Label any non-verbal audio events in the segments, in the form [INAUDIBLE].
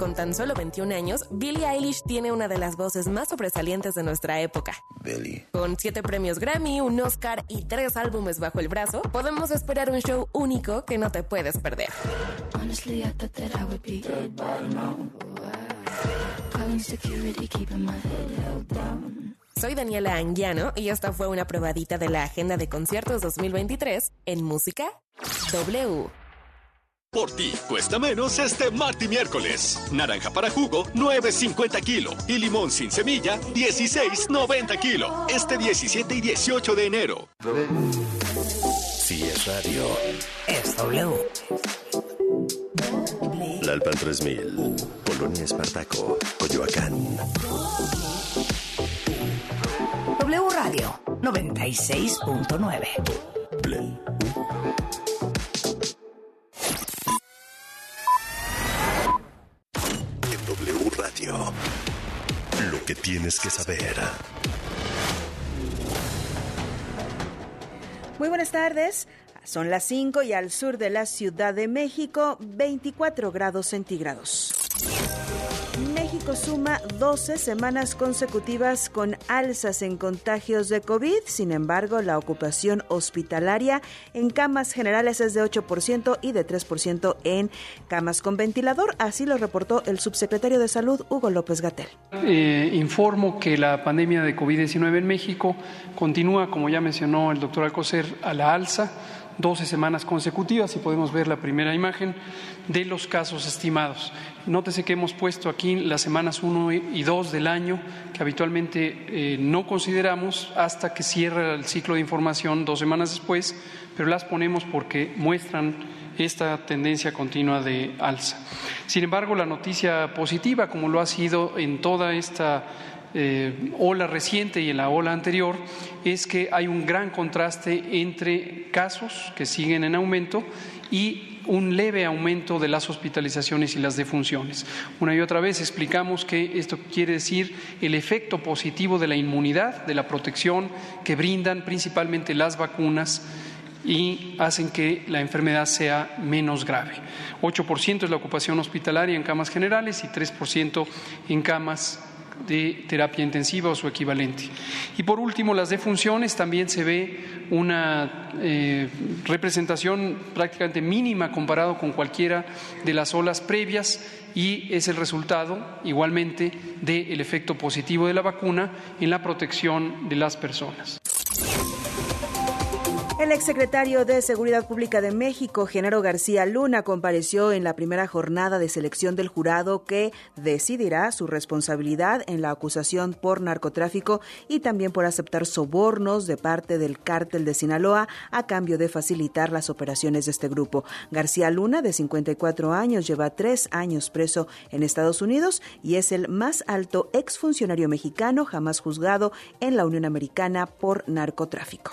Con tan solo 21 años, Billie Eilish tiene una de las voces más sobresalientes de nuestra época. Billie. Con siete premios Grammy, un Oscar y tres álbumes bajo el brazo, podemos esperar un show único que no te puedes perder. Honestly, I thought that I would be dead by now. Calling security, keeping my head held down. Soy Daniela Anguiano y esta fue una probadita de la agenda de conciertos 2023 en Música W. Por ti cuesta menos este martes y miércoles. Naranja para jugo, 9.50 kilo. Y limón sin semilla, 16.90 kilo. Este 17 y 18 de enero. Si es radio. Es W. La Alpan 3000. Polonia Espartaco. Coyoacán. W Radio 96.9. Lo que tienes que saber. Muy buenas tardes. Son las 5 y al sur de la Ciudad de México, 24 grados centígrados. Suma 12 semanas consecutivas con alzas en contagios de COVID. Sin embargo, la ocupación hospitalaria en camas generales es de 8% y de 3% en camas con ventilador. Así lo reportó el subsecretario de Salud, Hugo López Gatel. Eh, informo que la pandemia de COVID-19 en México continúa, como ya mencionó el doctor Alcocer, a la alza. 12 semanas consecutivas, y podemos ver la primera imagen de los casos estimados. Nótese que hemos puesto aquí las semanas 1 y 2 del año, que habitualmente eh, no consideramos hasta que cierra el ciclo de información dos semanas después, pero las ponemos porque muestran esta tendencia continua de alza. Sin embargo, la noticia positiva, como lo ha sido en toda esta eh, ola reciente y en la ola anterior es que hay un gran contraste entre casos que siguen en aumento y un leve aumento de las hospitalizaciones y las defunciones. Una y otra vez explicamos que esto quiere decir el efecto positivo de la inmunidad, de la protección que brindan principalmente las vacunas y hacen que la enfermedad sea menos grave. 8% es la ocupación hospitalaria en camas generales y 3% en camas de terapia intensiva o su equivalente. Y por último, las defunciones también se ve una eh, representación prácticamente mínima comparado con cualquiera de las olas previas y es el resultado igualmente del efecto positivo de la vacuna en la protección de las personas. El exsecretario de Seguridad Pública de México, Genaro García Luna, compareció en la primera jornada de selección del jurado que decidirá su responsabilidad en la acusación por narcotráfico y también por aceptar sobornos de parte del cártel de Sinaloa a cambio de facilitar las operaciones de este grupo. García Luna, de 54 años, lleva tres años preso en Estados Unidos y es el más alto exfuncionario mexicano jamás juzgado en la Unión Americana por narcotráfico.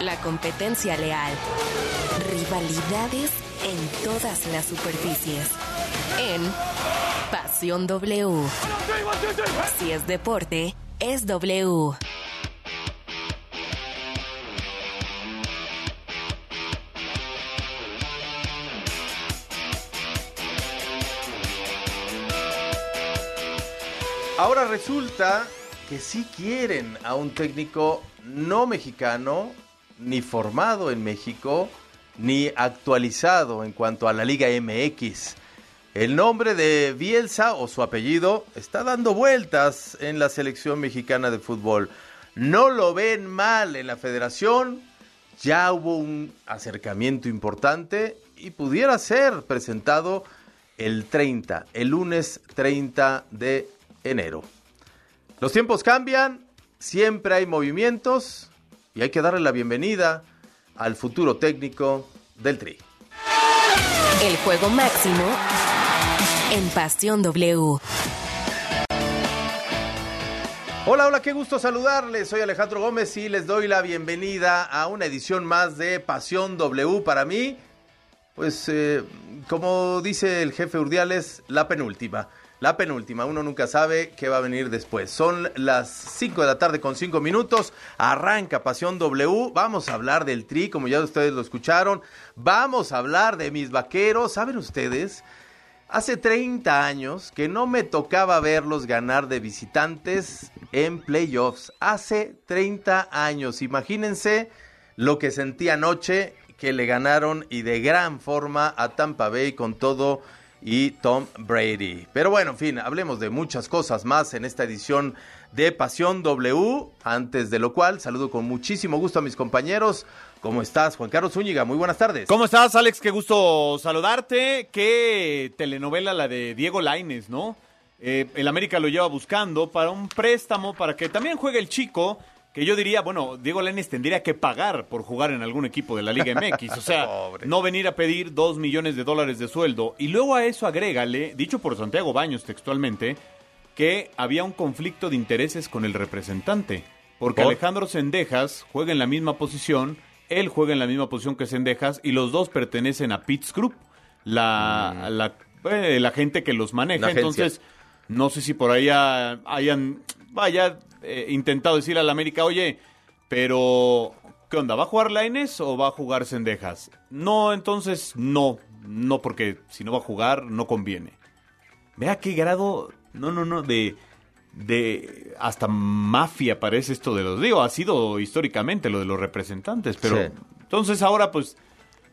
La competencia leal. Rivalidades en todas las superficies. En Pasión W. Si es deporte, es W. Ahora resulta que sí quieren a un técnico no mexicano, ni formado en México, ni actualizado en cuanto a la Liga MX. El nombre de Bielsa o su apellido está dando vueltas en la selección mexicana de fútbol. No lo ven mal en la federación. Ya hubo un acercamiento importante y pudiera ser presentado el 30, el lunes 30 de enero. Los tiempos cambian, siempre hay movimientos y hay que darle la bienvenida al futuro técnico del Tri. El juego máximo en Pasión W. Hola, hola, qué gusto saludarles. Soy Alejandro Gómez y les doy la bienvenida a una edición más de Pasión W para mí. Pues, eh, como dice el jefe Urdiales, la penúltima. La penúltima, uno nunca sabe qué va a venir después. Son las 5 de la tarde con 5 minutos. Arranca Pasión W. Vamos a hablar del Tri, como ya ustedes lo escucharon. Vamos a hablar de mis vaqueros. ¿Saben ustedes? Hace 30 años que no me tocaba verlos ganar de visitantes en playoffs. Hace 30 años. Imagínense lo que sentí anoche que le ganaron y de gran forma a Tampa Bay con todo y Tom Brady. Pero bueno, en fin, hablemos de muchas cosas más en esta edición de Pasión W. Antes de lo cual, saludo con muchísimo gusto a mis compañeros. ¿Cómo estás, Juan Carlos Zúñiga? Muy buenas tardes. ¿Cómo estás, Alex? Qué gusto saludarte. Qué telenovela la de Diego Laines, ¿no? Eh, el América lo lleva buscando para un préstamo, para que también juegue el chico, que yo diría, bueno, Diego Laines tendría que pagar por jugar en algún equipo de la Liga MX, o sea, [LAUGHS] Pobre. no venir a pedir dos millones de dólares de sueldo. Y luego a eso agrégale, dicho por Santiago Baños textualmente, que había un conflicto de intereses con el representante, porque ¿Por? Alejandro Sendejas juega en la misma posición, él juega en la misma posición que Sendejas y los dos pertenecen a Pitts Group, la, la, eh, la gente que los maneja. Entonces, no sé si por ahí ha- hayan, vaya, eh, intentado decirle al América, oye, pero, ¿qué onda? ¿Va a jugar Laines o va a jugar Sendejas? No, entonces, no, no, porque si no va a jugar, no conviene. Vea qué grado, no, no, no, de, de, hasta mafia parece esto de los, digo, ha sido históricamente lo de los representantes, pero, Sí. entonces ahora, pues,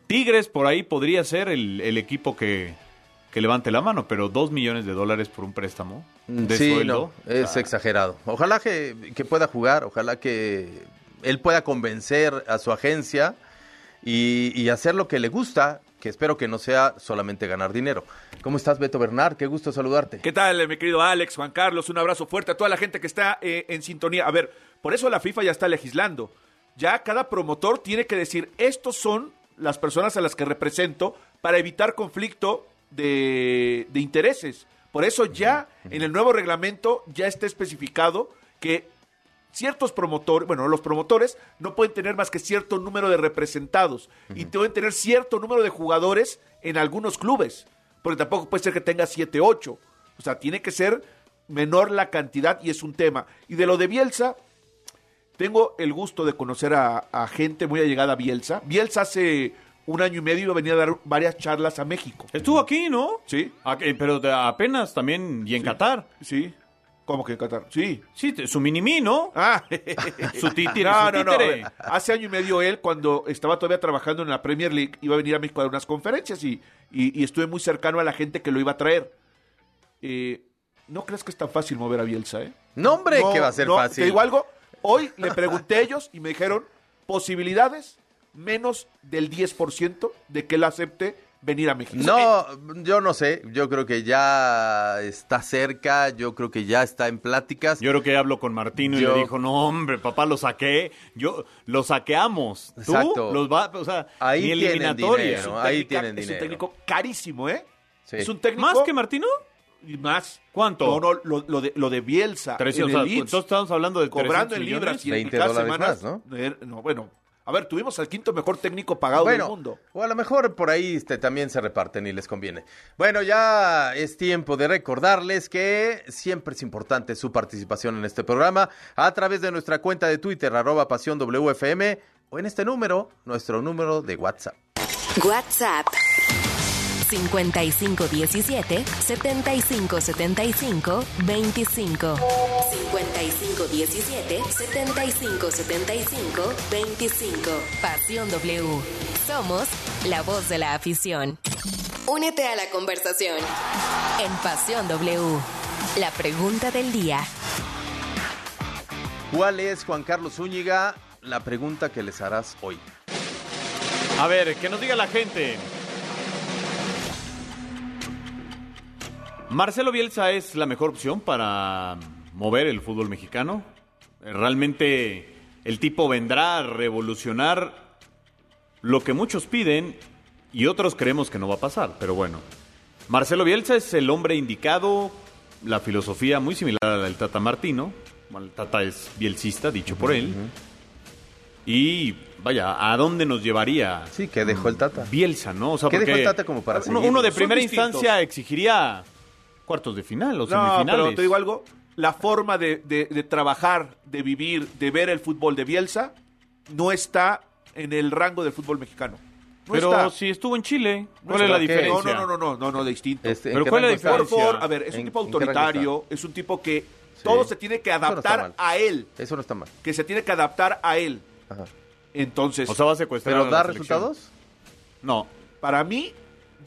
Tigres por ahí podría ser el, el equipo que, que levante la mano, pero dos millones de dólares por un préstamo de sí, sueldo. no, es exagerado. Ojalá que, que pueda jugar, ojalá que él pueda convencer a su agencia y, y hacer lo que le gusta, que espero que no sea solamente ganar dinero. ¿Cómo estás, Beto Bernard? Qué gusto saludarte. ¿Qué tal, mi querido Alex, Juan Carlos? Un abrazo fuerte a toda la gente que está eh, en sintonía. A ver, por eso la FIFA ya está legislando. Ya cada promotor tiene que decir, estos son las personas a las que represento para evitar conflicto de, de intereses. Por eso ya en el nuevo reglamento ya está especificado que ciertos promotores, bueno, los promotores no pueden tener más que cierto número de representados y pueden tener cierto número de jugadores en algunos clubes, porque tampoco puede ser que tenga 7, 8. O sea, tiene que ser menor la cantidad y es un tema. Y de lo de Bielsa, tengo el gusto de conocer a, a gente muy allegada a Bielsa. Bielsa hace un año y medio iba a venir a dar varias charlas a México. Estuvo aquí, ¿no? Sí, eh, pero de- apenas también, y en Qatar. sí. ¿Cómo que en Qatar? Sí. Sí, su mini ¿no? Ah, [LAUGHS] Su títere, No, su no, no. Hace año y medio él, cuando estaba todavía trabajando en la Premier League, iba a venir a México a dar unas conferencias y, y- y estuve muy cercano a la gente que lo iba a traer. Eh, no crees que es tan fácil mover a Bielsa, ¿eh? No, hombre, No, que va a ser no, fácil. Te digo algo, hoy le pregunté a ellos y me dijeron posibilidades menos del 10% de que él acepte venir a México. No, yo no sé, yo creo que ya está cerca, yo creo que ya está en pláticas. Yo creo que hablo con Martino y le dijo, no, hombre, papá, lo saqué. Yo, lo saqueamos. ¿Tú? Exacto. Los va, o sea, Ahí ni tienen dinero. ahí técnica- tienen Es un dinero. técnico carísimo, ¿eh? Sí. Es un técnico... ¿Más que Martino? Y más. ¿Cuánto? No, no, lo, lo de, lo de Bielsa. Tres, en o el sea, Leeds, entonces estamos hablando de cobrando 300 en libras y en 20 cada dólares semana- más, ¿no? Eh, no, bueno. A ver, tuvimos al quinto mejor técnico pagado bueno, del mundo. o a lo mejor por ahí este, también se reparten y les conviene. Bueno, ya es tiempo de recordarles que siempre es importante su participación en este programa a través de nuestra cuenta de Twitter, arroba pasión WFM, o en este número, nuestro número de WhatsApp. WhatsApp 5517 7575 25 5517 7575 25 Pasión W. Somos la voz de la afición. Únete a la conversación en Pasión W. La pregunta del día. ¿Cuál es, Juan Carlos Zúñiga, la pregunta que les harás hoy? A ver, que nos diga la gente. ¿Marcelo Bielsa es la mejor opción para mover el fútbol mexicano? ¿Realmente el tipo vendrá a revolucionar lo que muchos piden y otros creemos que no va a pasar? Pero bueno, ¿Marcelo Bielsa es el hombre indicado? la filosofía muy similar a la del Tata Martino. Bueno, el Tata es bielcista, dicho por él. Y vaya, ¿a dónde nos llevaría? Sí, que dejó el Tata. Bielsa, ¿no? O sea, ¿Qué dejó el Tata como para uno, seguir? uno de primera instancia exigiría cuartos de final o No, semifinales. pero te digo algo. La forma de, de- de trabajar, de vivir, de ver el fútbol de Bielsa no está en el rango del fútbol mexicano. No pero está. si estuvo en Chile, No ¿cuál es la diferencia? No, no, no, no, no, no, de distinto. Este, ¿en Pero ¿cuál es la está? Por favor, diferencia? a ver, es un ¿En- tipo autoritario, es un tipo que todo se tiene que no adaptar a él, Eso no está mal. que se tiene que adaptar a él. Ajá. Entonces, O sea, va a secuestrar ¿Pero a la da resultados? No. para mí,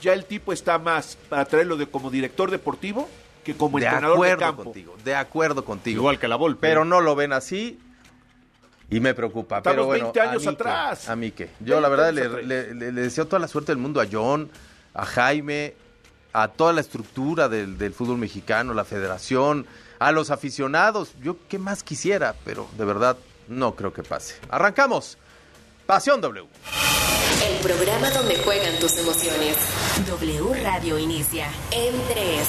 ya el tipo está más para traerlo de como director deportivo que como de entrenador de acuerdo campo. contigo, de acuerdo contigo. Igual que la Volpe. Pero no lo ven así y me preocupa. Estamos pero bueno, 20 años a mí qué, atrás. a mí qué. Yo 20 la verdad le- le deseo toda la suerte del mundo a John, a Jaime, a toda la estructura del, del fútbol mexicano, la federación, a los aficionados. Yo qué más quisiera, pero de verdad no creo que pase. Arrancamos. Pasión W. El programa donde juegan tus emociones. W Radio inicia en 3.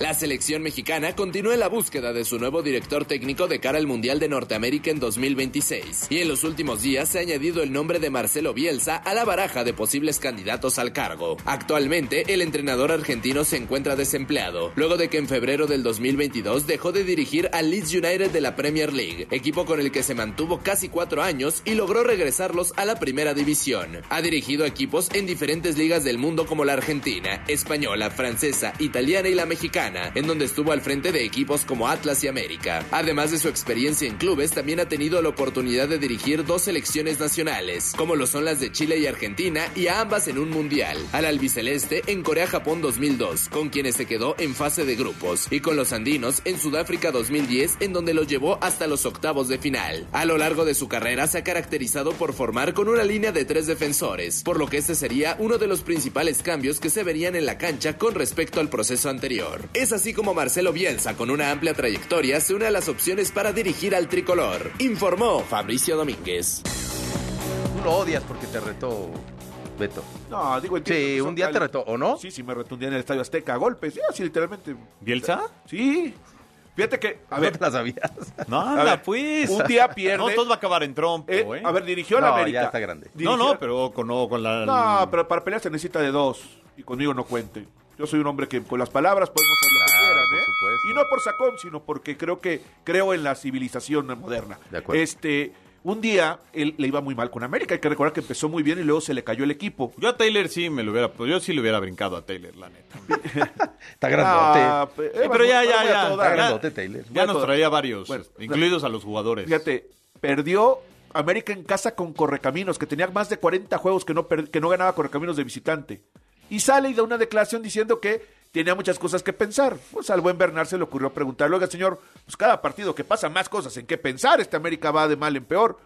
La selección mexicana continúa en la búsqueda de su nuevo director técnico de cara al Mundial de Norteamérica en 2026. Y en los últimos días se ha añadido el nombre de Marcelo Bielsa a la baraja de posibles candidatos al cargo. Actualmente, el entrenador argentino se encuentra desempleado, luego de que en febrero del 2022 dejó de dirigir al Leeds United de la Premier League, equipo con el que se mantuvo casi cuatro años y logró regresarlos a la primera división. Ha dirigido equipos en diferentes ligas del mundo como la Argentina, española, francesa, italiana y la mexicana, en donde estuvo al frente de equipos como Atlas y América. Además de su experiencia en clubes, también ha tenido la oportunidad de dirigir dos selecciones nacionales, como lo son las de Chile y Argentina, y a ambas en un mundial. Al albiceleste en Corea-Japón 2002, con quienes se quedó en fase de grupos, y con los andinos en Sudáfrica 2010, en donde los llevó hasta los octavos de final. A lo largo de su carrera se ha caracterizado por formar con una línea de tres defensores, por lo que este sería uno de los principales cambios que se verían en la cancha con respecto al proceso anterior. Es así como Marcelo Bielsa, con una amplia trayectoria, se une a las opciones para dirigir al tricolor. Informó Fabricio Domínguez. Tú lo odias porque te retó Beto. No, digo, entiendo Sí, un día te retó, ¿o no? Sí, sí, me retó un día en el Estadio Azteca a golpes. Sí, así literalmente. ¿Bielsa? Sí. Fíjate que, a No ver, te la sabías. No, A anda, ver, pues. un día [LAUGHS] pierde. No, todo va a acabar en trompo, eh, ¿eh? a ver, dirigió a la No, América. ya está grande. No, no, pero con, no, con la... No, pero para pelear se necesita de dos. Y conmigo no cuente. Yo soy un hombre que con las palabras podemos hacer lo que Claro, quieran, por ¿eh? supuesto. Y no por sacón, sino porque creo que creo en la civilización moderna. De acuerdo. Este, un día él le iba muy mal con América. Hay que recordar que empezó muy bien y luego se le cayó el equipo. Yo a Taylor sí me lo hubiera... pues Yo sí le hubiera brincado a Taylor, la neta. [LAUGHS] Está grandote. Ah, Sí, pero ya, voy- ya, ya. Está grandote, Taylor. Ya nos traía varios, Bueno, incluidos a los jugadores. Fíjate, perdió América en casa con Correcaminos, que tenía más de 40 juegos que no, que no ganaba Correcaminos de visitante. Y sale y da una declaración diciendo que tenía muchas cosas que pensar. Pues al buen Bernard se le ocurrió preguntarle, oiga señor, pues cada partido que pasa más cosas en qué pensar, este América va de mal en peor.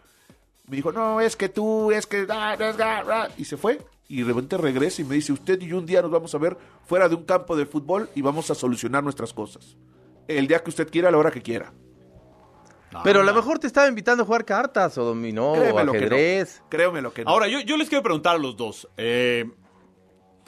Me dijo, no, es que tú, es que... ah, ah, ah, ah", Y se fue. Y de repente regresa y me dice, usted y yo un día nos vamos a ver fuera de un campo de fútbol y vamos a solucionar nuestras cosas. El día que usted quiera, a la hora que quiera. Pero a lo mejor te estaba invitando a jugar cartas o dominó o Créemelo que no. ajedrez. Créemelo que no. Ahora, yo, yo les quiero preguntar a los dos. Eh,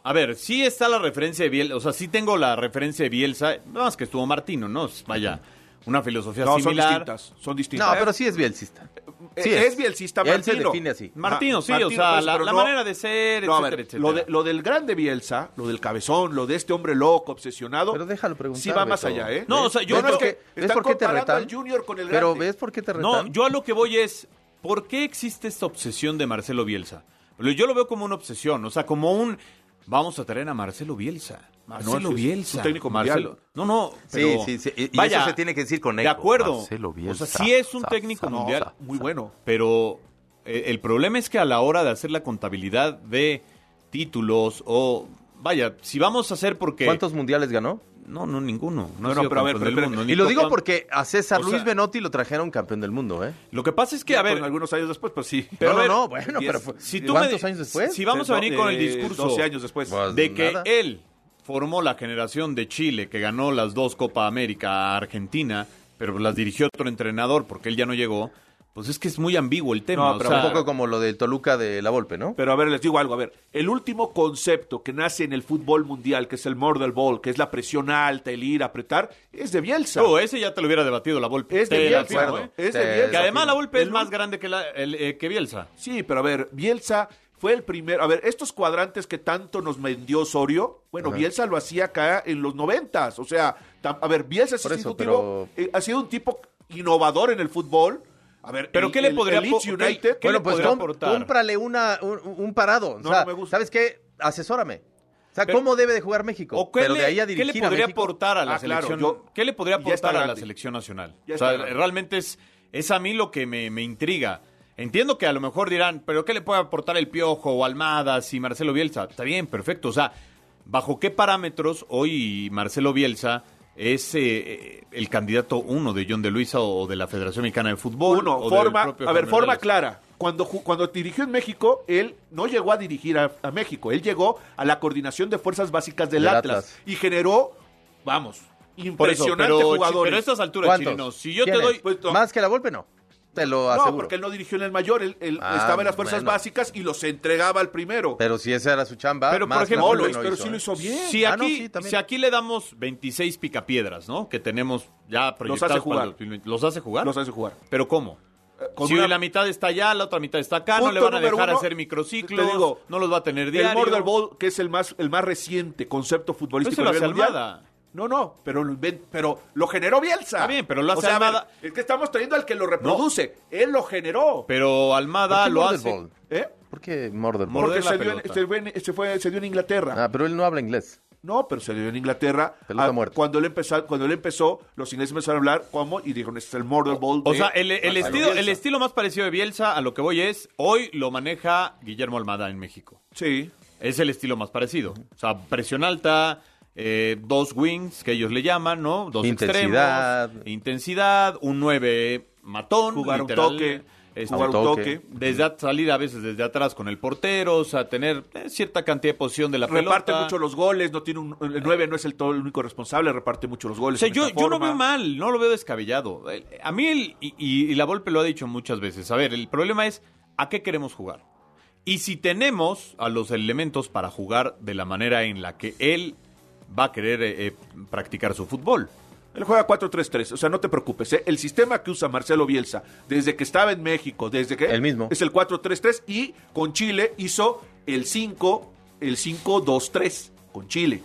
a ver, sí está la referencia de Bielsa, o sea, sí tengo la referencia de Bielsa, nada más que estuvo Martino, ¿no? Vaya, una filosofía no, son similar. distintas. Son distintas. No, pero sí es bielcista. Eh, Sí es. bielcista Él se Martino. define así. Martino, sí, o sea, pues, la, pero la no- manera de ser, No, a etcétera, ver, etcétera. lo, de- lo del grande Bielsa, lo del cabezón, lo de este hombre loco, obsesionado. Pero déjalo preguntar, Sí va más Beto. allá, ¿eh? No, o sea, yo ¿Ves no por es qué- que ¿Ves por qué te retan? al Junior con el Pero. ¿ves por qué te retan? No, yo a lo que voy es, ¿por qué existe esta obsesión de Marcelo Bielsa? Yo lo veo como una obsesión, o sea, como un, vamos a traer a Marcelo Bielsa. Marcelo No, Bielsa. un técnico Marcelo. mundial. No, no, pero, sí, sí, y- y vaya, eso se tiene que decir con De eco. acuerdo. Marcelo Bielsa. O sea, sí es un Sa- técnico sa- mundial. sa- Muy bueno. Pero eh, el problema es que a la hora de hacer la contabilidad de títulos o vaya, si vamos a hacer porque ¿Cuántos mundiales ganó? No, no ninguno, no, No, pero a ver, pero- mundo, Y lo digo porque a César O Luis sea- Benotti lo trajeron campeón del mundo, ¿eh? lo que pasa es que a ver, Con algunos años después, pues sí. Pero no, ver, no, no, bueno, pero fue- si tú ¿cuántos años después? Si vamos a venir con el Eh, discurso 12 años después. Pues, de que nada. él formó la generación de Chile que ganó las dos Copa América a Argentina, pero las dirigió otro entrenador porque él ya no llegó, pues es que es muy ambiguo el tema. No, o pero sea, un poco como lo de Toluca de la Volpe, ¿no? Pero a ver, les digo algo, a ver, el último concepto que nace en el fútbol mundial, que es el murder ball, que es la presión alta, el ir a apretar, es de Bielsa. No, ese ya te lo hubiera debatido la Volpe. Es de Te Bielsa, ¿eh? ¿eh? Es de Bielsa. Que además la Volpe es más grande que, la, el, eh, que Bielsa. Sí, pero a ver, Bielsa fue el primero. A ver, estos cuadrantes que tanto nos vendió Osorio, bueno, Ajá. Bielsa lo hacía acá en los noventas. O sea, tam- a ver, Bielsa es eso, pero- eh, ha sido un tipo innovador en el fútbol. A ver, Pero el- ¿qué le podría el Leeds United? qué- qué bueno, le pues podría com- aportar? cómprale una, un, un parado. O No, sea, no me gusta. ¿Sabes qué? Asesórame. O sea, Pero- ¿cómo debe de jugar México? ¿O qué Pero le, de ahí a qué dirigir le podría a aportar a la Ah, claro, selección? yo- ¿Qué le podría aportar a la selección nacional? O sea, realmente es, es a mí lo que me, me intriga. Entiendo que a lo mejor dirán, pero ¿qué le puede aportar el Piojo o Almada si Marcelo Bielsa? Está bien, perfecto. O sea, ¿bajo qué parámetros hoy Marcelo Bielsa es eh, eh, el candidato uno de John de Luisa o de la Federación Mexicana de Fútbol? Uno, o forma, propio a ver, forma clara. Cuando, ju- cuando dirigió en México, él no llegó a dirigir a, a México, él llegó a la coordinación de fuerzas básicas del Del Atlas, Atlas. y generó, vamos, Por eso, impresionantes pero, jugadores. pero a estas alturas. Chirinos, si yo te doy... Pues, no. Más que la Volpe, no. Te lo No, aseguro. porque él no dirigió en el mayor, él, él Ah, estaba en las fuerzas bueno. básicas y los entregaba al primero. Pero si esa era su chamba, Pero, por más ejemplo, la no, lo- no pero hizo, sí lo ¿eh? hizo bien. Si Ah, aquí, no, sí, también. si aquí le damos 26 picapiedras, ¿no? Que tenemos ya proyectados hace jugar. para el 2020, ¿Los hace jugar? Los hace jugar. ¿Pero cómo? con si una- la mitad está allá, la otra mitad está acá, no le van a dejar uno, hacer microciclos, digo, no los va a tener El diario. Murder Ball, que es el más, el más reciente concepto futbolístico Pero eso a lo nivel hace mundial. Almada. No, no, pero lo, pero lo generó Bielsa. Está bien, pero lo hace O sea, a ver, Almada. es que estamos trayendo al que lo reproduce. Él lo generó. Pero Almada ¿Por qué lo hace. Ball? ¿Eh? ¿Por qué Murder Ball? Morder Porque se dio, en, se, fue en- se fue- se dio en Inglaterra. Ah, pero él no habla inglés. No, pero se dio en Inglaterra. Muerta. Cuando él, empezó, cuando él empezó, los ingleses empezaron a hablar como y dijeron, este es el Murder Ball. O de sea, el, el estilo, el Bielsa". estilo más parecido de Bielsa a lo que voy es, hoy lo maneja Guillermo Almada en México. Sí. Es el estilo más parecido. O sea, presión alta, eh, dos wings, que ellos le llaman, ¿no? Dos Intensidad. extremos. Intensidad, un 9 matón. Jugar un toque, este, jugar un toque. toque. Desde salir a veces desde atrás con el portero, o sea, tener eh, cierta cantidad de posición de la Reparte pelota. mucho los goles, no tiene un, el 9 no es el, todo el único responsable, reparte mucho los O goles. sea, en yo, yo no veo mal, no lo veo descabellado. El- A mí, el, y, y- y la Volpe lo ha dicho muchas veces. A ver, el problema es a qué queremos jugar. Y si tenemos a los elementos para jugar de la manera en la que él va a querer eh, eh, practicar su fútbol. Él juega 4-3-3, o sea, no te preocupes. ¿eh? El sistema que usa Marcelo Bielsa desde que estaba en México, desde que El mismo. es el 4-3-3 y con Chile hizo el 5, el 5-2-3 con Chile.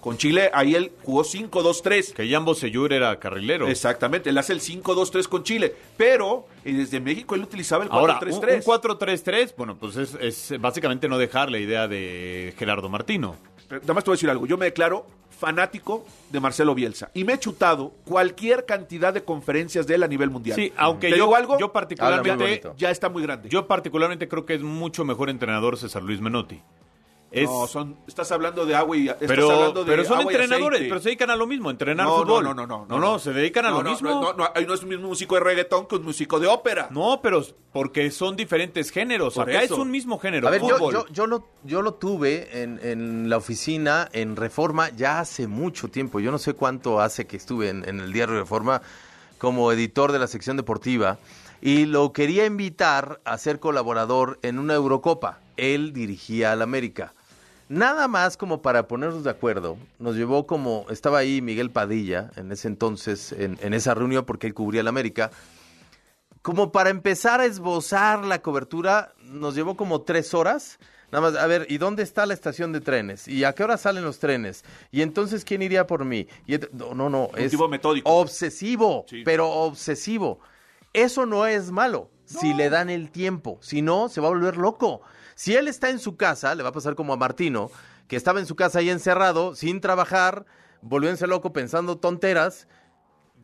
Con Chile ahí él jugó 5-2-3. Que Jambo Seyur era carrilero. Exactamente, él hace el 5-2-3 con Chile, pero eh, desde México él utilizaba el 4-3-3. Ahora, un, un 4-3-3, bueno, pues es, es básicamente no dejar la idea de Gerardo Martino. Nada más te voy a decir algo. Yo me declaro fanático de Marcelo Bielsa y me he chutado cualquier cantidad de conferencias de él a nivel mundial. Sí, aunque ¿Te yo, digo algo? yo particularmente ya está muy grande. Yo particularmente creo que es mucho mejor entrenador César Luis Menotti. Es, No, son, estás hablando de agua y estás pero, hablando de pero son agua entrenadores, pero se dedican a lo mismo, entrenar no, fútbol. No, no, no, no, no, se dedican a No, lo no, mismo. No, no, no, no es un mismo músico de reggaetón que un músico de ópera. No, pero porque son diferentes géneros. Por Acá eso. es un mismo género. A ver, yo, fútbol. yo, yo lo, yo lo tuve en, en la oficina en Reforma ya hace mucho tiempo. Yo no sé cuánto hace que estuve en, en el diario Reforma como editor de la sección deportiva y lo quería invitar a ser colaborador en una Eurocopa. Él dirigía al América. Nada más como para ponernos de acuerdo, nos llevó como, estaba ahí Miguel Padilla en ese entonces, en, en esa reunión porque él cubría el América, como para empezar a esbozar la cobertura, nos llevó como tres horas. Nada más, a ver, ¿y dónde está la estación de trenes? ¿Y a qué hora salen los trenes? ¿Y entonces quién iría por mí? Y no, no, no, es metódico. obsesivo, Sí. pero obsesivo. Eso no es malo si le dan el tiempo. Si no, se va a volver loco. Si él está en su casa, le va a pasar como a Martino, que estaba en su casa ahí encerrado, sin trabajar, volviéndose loco pensando tonteras,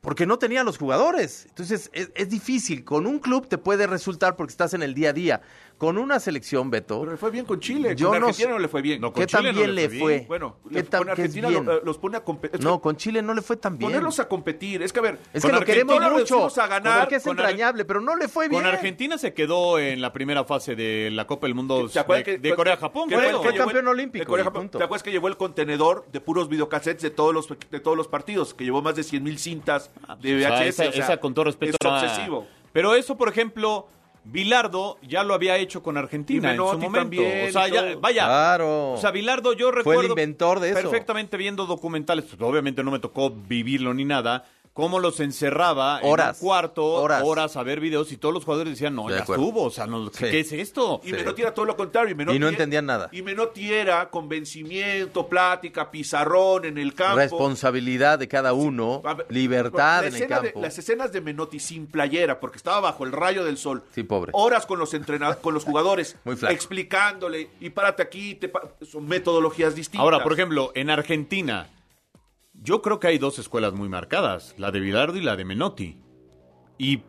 porque no tenía los jugadores. Entonces es, es difícil. Con un club te puede resultar porque estás en el día a día. Con una selección, Beto. Pero le fue bien con Chile. Yo con no Argentina sé- no le fue bien. No, con ¿Qué Chile tan no bien le le fue bien. Bueno, ¿Qué le- tan- con Argentina lo- eh, los pone a competir. No, con Chile no le fue tan bien. Ponerlos a competir. Es que a ver, Es que lo queremos mucho. a ganar. Porque es con entrañable, pero no le fue bien. Con Argentina se quedó en la primera fase de la Copa del Mundo ¿Te acuerdas de, que- de Corea-Japón. que- que- fue que llevó campeón el- olímpico, de Corea, Japón. ¿Te acuerdas que llevó el contenedor de puros videocassettes de todos los, de todos los partidos? Que llevó más de 100 mil cintas de O sea, VHS. esa, o sea, esa, con todo respeto Es obsesivo. Pero eso, por ejemplo, Bilardo ya lo había hecho con Argentina Y en su momento. también, o sea, ya, vaya. Claro. O sea, Bilardo yo Fue el recuerdo inventor de eso. perfectamente viendo documentales. Pues, obviamente no me tocó vivirlo ni nada. Cómo los encerraba Horas. en un cuarto, Horas. horas. a ver videos y todos los jugadores decían, no, ya estuvo. O sea, no, ¿qué, Sí. qué es esto? Y Sí. Menotti era todo lo contrario. Menotti Y no entendían nada. Y Menotti era convencimiento, plática, pizarrón en el campo. Responsabilidad de cada uno, ver, libertad en el de- campo. las escenas de Menotti sin playera, porque estaba bajo el rayo del sol. Sí, pobre. Horas con los entrenadores, con los jugadores, [LAUGHS] Muy flaco. explicándole, y párate aquí, te pa- son metodologías distintas. Ahora, por ejemplo, en Argentina, yo creo que hay dos escuelas muy marcadas, la de Bilardo y la de Menotti. Y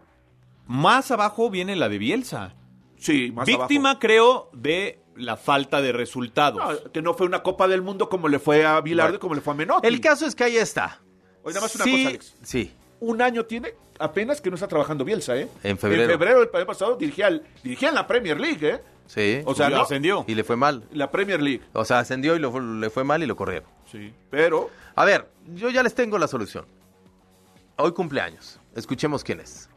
más abajo viene la de Bielsa. sí, más Víctima, abajo. creo, de la falta de resultados. No, que no fue una Copa del Mundo como le fue a Bilardo y como le fue a Menotti. El caso es que ahí está. Oye, nada más una sí, cosa, Alex. Sí. Un año tiene apenas que no está trabajando Bielsa, ¿eh? En febrero. En febrero del año pasado dirigía, al- dirigía en la Premier League, ¿eh? Sí. O sea, no- ascendió. Y le fue mal. La Premier League. O sea, ascendió y lo- le fue mal y lo corrieron. Sí. Pero A ver, yo ya les tengo la solución. Hoy cumpleaños. Escuchemos quién es.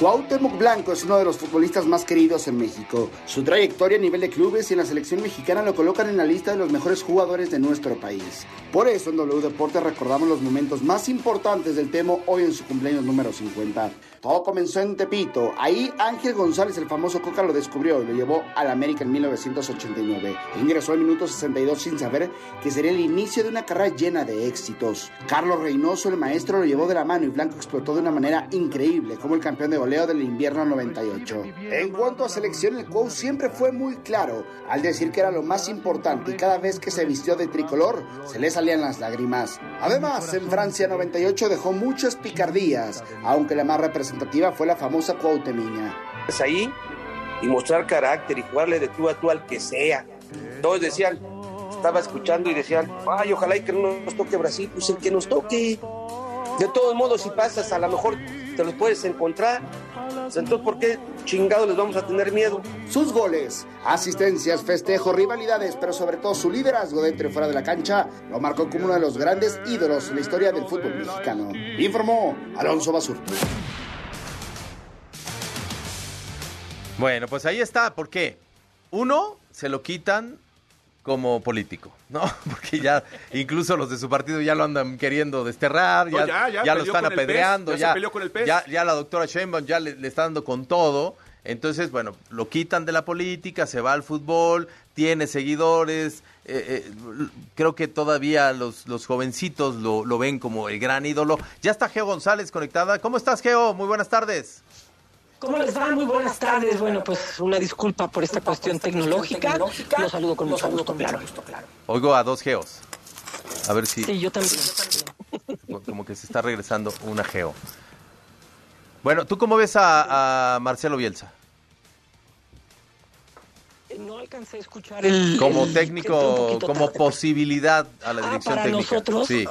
Cuauhtémoc Blanco es uno de los futbolistas más queridos en México. Su trayectoria a nivel de clubes y en la selección mexicana lo colocan en la lista de los mejores jugadores de nuestro país. Por eso en W Deportes recordamos los momentos más importantes del Temo hoy en su cumpleaños número 50. Todo comenzó en Tepito. Ahí Ángel González, el famoso Coca, lo descubrió y lo llevó al América en 1989. Ingresó al minuto 62 sin saber que sería el inicio de una carrera llena de éxitos. Carlos Reynoso, el maestro, lo llevó de la mano y Blanco explotó de una manera increíble como el campeón de goleo del invierno 98. En cuanto a selección, el Cuau siempre fue muy claro al decir que era lo más importante y cada vez que se vistió de tricolor se le salían las lágrimas. Además, en Francia 98 dejó muchas picardías, aunque la más representativa fue la famosa Cuauhtemiña. es ahí y mostrar carácter y jugarle de tú a tú al que sea. Todos decían, estaba escuchando y decían, ay, ojalá y que no nos toque Brasil, pues el que nos toque. De todos modos, si pasas, a lo mejor te los puedes encontrar. Pues Entonces, ¿por qué chingados les vamos a tener miedo? Sus goles, asistencias, festejos, rivalidades, pero sobre todo su liderazgo dentro y fuera de la cancha lo marcó como uno de los grandes ídolos en la historia del fútbol mexicano. Informó Alonso Basurto. Bueno, pues ahí está. ¿Por qué? Uno, se lo quitan como político, ¿no? [LAUGHS] Porque ya incluso los de su partido ya lo andan queriendo desterrar, ya, No, ya, ya, ya lo están apedreando, ya se peleó con el ya, ya la doctora Sheinbaum ya le, le está dando con todo. Entonces, bueno, lo quitan de la política, se va al fútbol, tiene seguidores. eh, eh, creo que todavía los, los jovencitos lo, lo ven como el gran ídolo. Ya está Geo González conectada. ¿Cómo estás, Geo? Muy buenas tardes. ¿Cómo les va? Muy buenas tardes. Bueno, pues una disculpa por esta cuestión tecnológica. Los saludo con mucho gusto, claro. Oigo a dos Geos. A ver si Sí, yo también. como que se está regresando una Geo. Bueno, ¿tú cómo ves a, a Marcelo Bielsa? No alcancé a escuchar el... Como el- técnico, como tarde. posibilidad a la Ah, dirección para técnica. nosotros. Sí.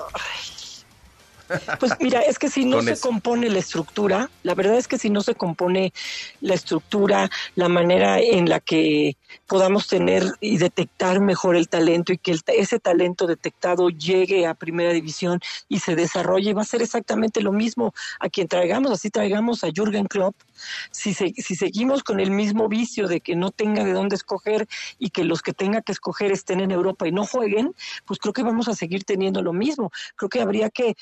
Pues mira, es que si no se eso. compone la estructura, la verdad es que si no se compone la estructura, la manera en la que podamos tener y detectar mejor el talento y que el- ese talento detectado llegue a primera división y se desarrolle, va a ser exactamente lo mismo a quien traigamos, así traigamos a Jürgen Klopp. Si, se- si seguimos con el mismo vicio de que no tenga de dónde escoger y que los que tenga que escoger estén en Europa y no jueguen, pues creo que vamos a seguir teniendo lo mismo. Creo que habría que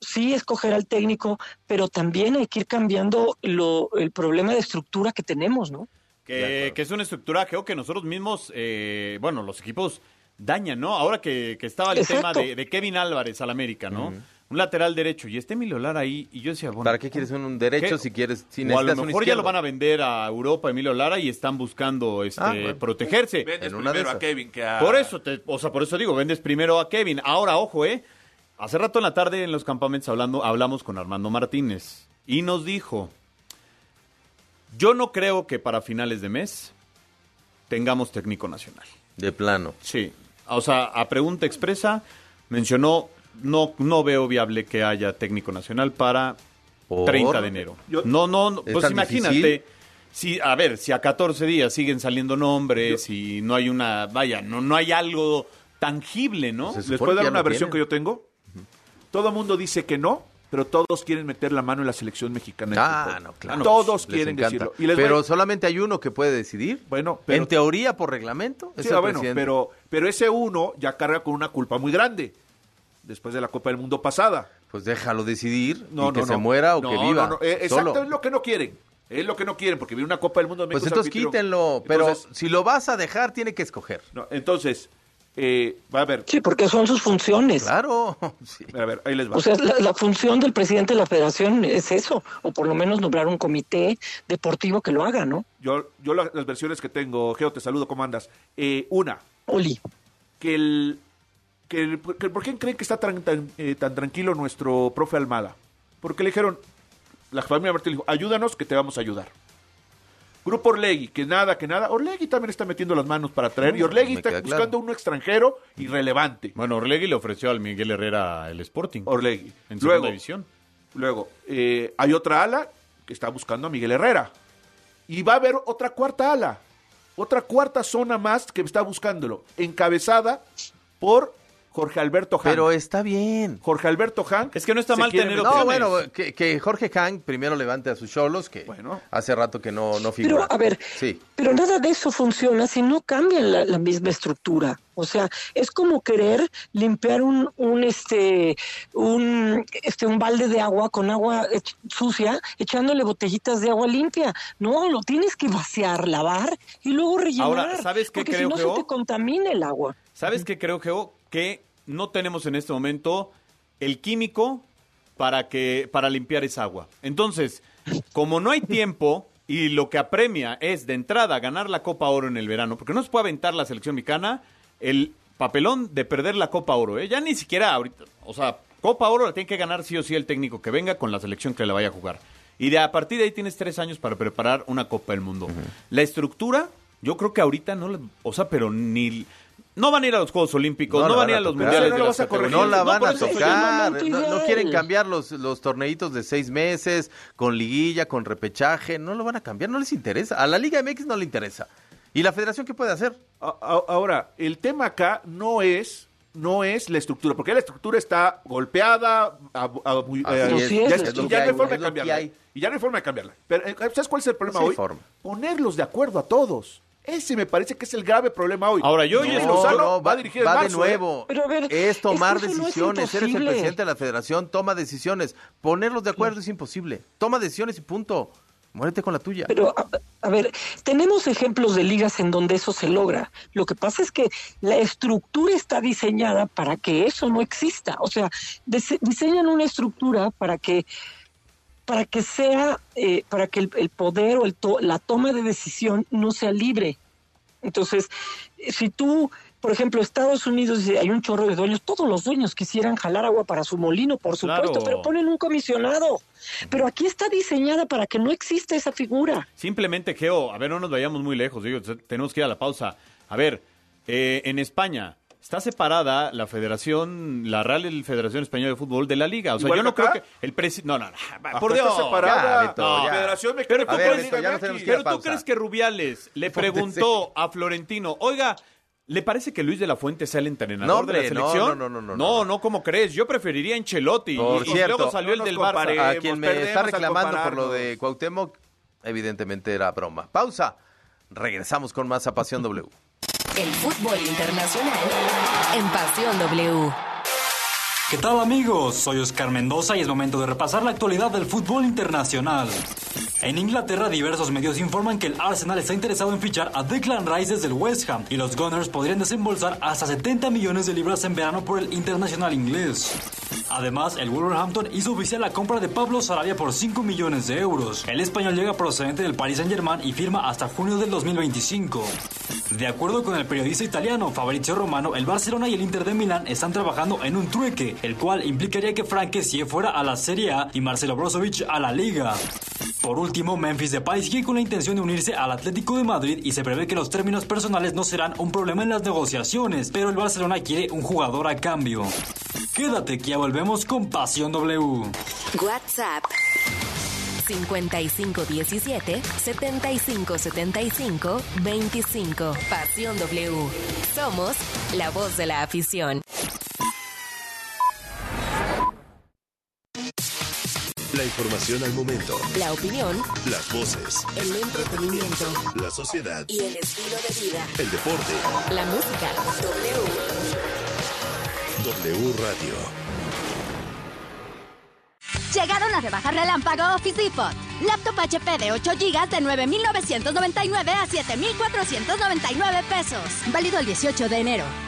sí escoger al técnico, pero también hay que ir cambiando lo, el problema de estructura que tenemos, ¿no? Que, que es una estructura, creo que nosotros mismos, eh, bueno, los equipos dañan, ¿no? Ahora que, que estaba el Exacto. tema de, de Kevin Álvarez al América, ¿no? Un lateral derecho y este Emilio Lara ahí, y yo decía, bueno. ¿Para qué quieres un, un derecho ¿qué? si quieres si o a lo mejor ya lo van a vender a Europa, Emilio Lara, y están buscando este, Ah, bueno. protegerse. vendes primero a. Kevin que a... Por eso, te- o sea, por eso digo, vendes primero a Kevin. Ahora, ojo, ¿eh? Hace rato en la tarde en los campamentos hablando, hablamos con Armando Martínez y nos dijo, Yo no creo que para finales de mes tengamos técnico nacional. De plano. Sí. O sea, a pregunta expresa, mencionó, no, no veo viable que haya técnico nacional para ¿Por? 30 de enero. Yo- no, no, no, ¿Es pues imagínate. difícil? Si, a ver, si a 14 días siguen saliendo nombres y no hay una, vaya, no, no hay algo tangible, ¿no? ¿Les puedo dar una versión que yo tengo? Todo el mundo dice que no, pero todos quieren meter la mano en la selección mexicana. Ah, no, claro. Todos Les quieren encanta. decirlo. Y pero solamente hay uno que puede decidir. Bueno, pero- en teoría, por reglamento, Sí, ah, bueno, pero, pero ese uno ya carga con una culpa muy grande. Después de la Copa del Mundo pasada. Pues déjalo decidir No, y que no, se no. muera o que viva. no, eh, Exacto, solo. es lo que no quieren. Es lo que no quieren, porque viene una Copa del Mundo de Pues entonces quítenlo. Pero Entonces, si lo vas a dejar, tiene que escoger. no, entonces eh, va a ver. Sí, porque son sus funciones. Claro. [LAUGHS] A ver, ahí les va. O sea, la, la función del presidente de la federación es eso, o por lo menos nombrar un comité deportivo que lo haga, ¿no? Yo, yo la- las versiones que tengo, Geo, te saludo, ¿cómo andas? Eh, una, Oli. que el, que el- que- ¿Por qué creen que está tan, tan, eh, tan tranquilo nuestro profe Almada? Porque le dijeron, la familia Martín le dijo, ayúdanos que te vamos a ayudar. Grupo Orlegui, que nada, que nada. Orlegui también está metiendo las manos para traer. Y Orlegui me está buscando claro. uno extranjero irrelevante. Bueno, Orlegui le ofreció al Miguel Herrera el Sporting. Orlegui. En Luego, segunda división. Luego, eh, hay otra ala que está buscando a Miguel Herrera. Y va a haber otra cuarta ala. Otra cuarta zona más que está buscándolo. Encabezada por Jorge Alberto Han. Pero está bien. Jorge Alberto Han. Es que no está mal tener No, bueno, que, que Jorge Hank primero levante a sus cholos, que hace rato que no, no figura. Pero, a ver, Sí. Pero nada de eso funciona si no cambian la, la misma estructura. O sea, es como querer limpiar un, un este un este un balde de agua con agua sucia, echándole botellitas de agua limpia. No, lo tienes que vaciar, lavar y luego rellenar. Ahora, ¿sabes qué porque creo, si no Geo? se te contamina el agua. ¿Sabes qué creo, Geo? Que no tenemos en este momento el químico para que para limpiar esa agua. Entonces, como no hay tiempo y lo que apremia es de entrada ganar la Copa Oro en el verano, porque no se puede aventar la selección mexicana el papelón de perder la Copa Oro, ¿eh? Ya ni siquiera ahorita, o sea, Copa Oro la tiene que ganar sí o sí el técnico que venga con la selección que le vaya a jugar. Y de a partir de ahí tienes tres años para preparar una Copa del Mundo. La estructura, yo creo que ahorita no, o sea, pero ni no van a ir a los Juegos Olímpicos, no, van a ir a los tocar. mundiales. No de las vas a. No la van a tocar. No, no quieren cambiar los, los torneitos de seis meses, con liguilla, con repechaje. No lo van a cambiar, no les interesa. A la Liga MX no le interesa. ¿Y la federación qué puede hacer? Ahora, el tema acá no es no es la estructura, porque la estructura está golpeada, abu- abu- Así es, ya, es es- lo y ya no hay, forma de cambiarla. Y ya no hay forma de cambiarla. Pero, ¿sabes cuál es el problema No hay hoy? forma. Ponerlos de acuerdo a todos. Ese me parece que es el grave problema hoy. Ahora, yo Y oye, Lozano no, va, a dirigir en va de marzo, nuevo. ¿eh? Pero a ver, es tomar es que eso no es decisiones. Eres el presidente de la federación, toma decisiones. Ponerlos de acuerdo es imposible. Toma decisiones y punto. Muérete con la tuya. Pero, a, a ver, tenemos ejemplos de ligas en donde eso se logra. Lo que pasa es que la estructura está diseñada para que eso no exista. O sea, dise- diseñan una estructura para que para que sea, eh, para que el, el poder o el to- la toma de decisión no sea libre. Entonces, eh, si tú, por ejemplo, Estados Unidos, hay un chorro de dueños, todos los dueños quisieran jalar agua para su molino, por supuesto, Claro. pero ponen un comisionado. Pero aquí está diseñada para que no exista esa figura. Simplemente, Geo, a ver, no nos vayamos muy lejos, digo, te- tenemos que ir a la pausa. A ver, eh, en España está separada la Federación, la Real Federación Española de Fútbol de la Liga. O sea, yo no que creo acá. que el presidente... No, no, no, Hasta por está Dios. separada Ya, Beto, No, ya. Federación Mexicana Pero tú, ver, crees, Beto, ya a pero tú crees que Rubiales le [LAUGHS] preguntó a Florentino, oiga, ¿le parece que Luis de la Fuente sea el entrenador No, hombre, de la no, selección? no, no, no, no, No, no, ¿cómo crees? Yo preferiría a Ancelotti. Por y, cierto, luego salió no el del Barça. A quien me está reclamando por lo de Cuauhtémoc, evidentemente era broma. Pausa. Regresamos con más a Pasión W. El fútbol internacional en Pasión W. ¿Qué tal amigos? Soy Oscar Mendoza y es momento de repasar la actualidad del fútbol internacional. En Inglaterra diversos medios informan que el Arsenal está interesado en fichar a Declan Rice desde el West Ham y los Gunners podrían desembolsar hasta 70 millones de libras en verano por el internacional inglés. Además, el Wolverhampton hizo oficial la compra de Pablo Sarabia por 5 millones de euros. El español llega procedente del Paris Saint-Germain y firma hasta junio del 2025. De acuerdo con el periodista italiano Fabrizio Romano, el Barcelona y el Inter de Milán están trabajando en un trueque, el cual implicaría que Frank Kessie fuera a la Serie A y Marcelo Brozovic a la Liga. Por último, Memphis Depay sigue con la intención de unirse al Atlético de Madrid y se prevé que los términos personales no serán un problema en las negociaciones, pero el Barcelona quiere un jugador a cambio. Quédate que ya volvemos con Pasión W. WhatsApp 5517 7575 25. Pasión W. Somos la voz de la afición. La información al momento. La opinión. Las voces. El entretenimiento. La sociedad. Y el estilo de vida. El deporte. La música. W. W Radio. Llegaron a rebajar relámpago Office Depot. Laptop HP de 8 GB de 9,999 a 7,499 pesos. Válido el 18 de enero.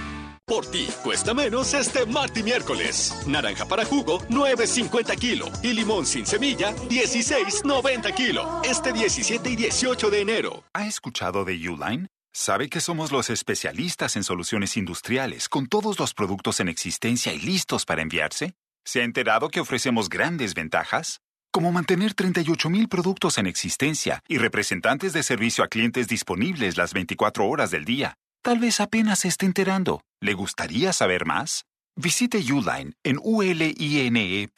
Por ti cuesta menos este martes y miércoles. Naranja para jugo, 9.50 kilo. Y limón sin semilla, 16.90 kilo. Este 17 y 18 de enero. ¿Ha escuchado de Uline? Sabe que somos los especialistas en soluciones industriales, con todos los productos en existencia y listos para enviarse. ¿Se ha enterado que ofrecemos grandes ventajas? Como mantener 38.000 productos en existencia y representantes de servicio a clientes disponibles las 24 horas del día. Tal vez apenas se esté enterando. ¿Le gustaría saber más? Visite Uline en uline.mx,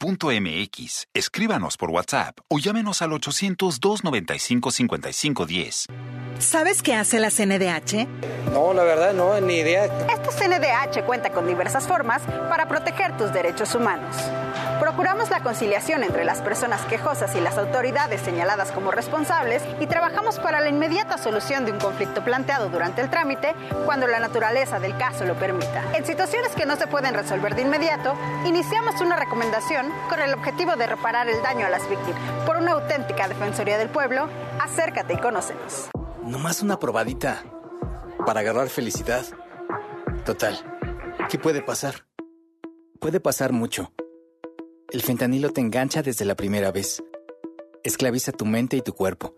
escríbanos por WhatsApp o llámenos al 800-295-5510. ¿Sabes qué hace la CNDH? No, la verdad no, ni idea. Esta CNDH cuenta con diversas formas para proteger tus derechos humanos. Procuramos la conciliación entre las personas quejosas y las autoridades señaladas como responsables y trabajamos para la inmediata solución de un conflicto planteado durante el trámite cuando la naturaleza del caso lo permita. En situaciones que no se pueden resolver de inmediato, iniciamos una recomendación con el objetivo de reparar el daño a las víctimas. Por una auténtica Defensoría del Pueblo, acércate y conócenos. Nomás una probadita para agarrar felicidad. Total, ¿qué puede pasar? Puede pasar mucho. El fentanilo te engancha desde la primera vez. Esclaviza tu mente y tu cuerpo.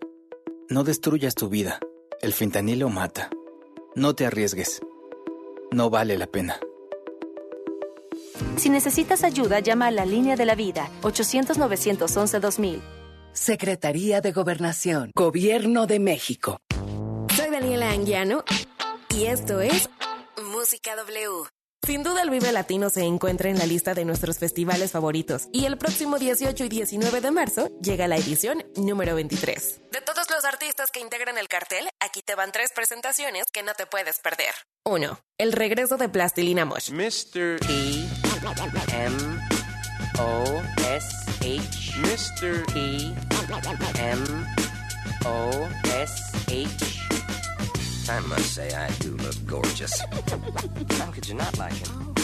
No destruyas tu vida. El fentanilo mata. No te arriesgues. No vale la pena. Si necesitas ayuda, llama a la línea de la vida 800-911-2000. Secretaría de Gobernación, Gobierno de México. Soy Daniela Anguiano y esto es Música W. Sin duda el Vive Latino se encuentra en la lista de nuestros festivales favoritos y el próximo 18 y 19 de marzo llega la edición número 23. De todos los artistas que integran el cartel, aquí te van tres presentaciones que no te puedes perder. 1. El regreso de Plastilina Mosh. Mr. T. M. O. S. H. Mr. T. M. O. S. H. I must say I do look gorgeous. How could you not like him?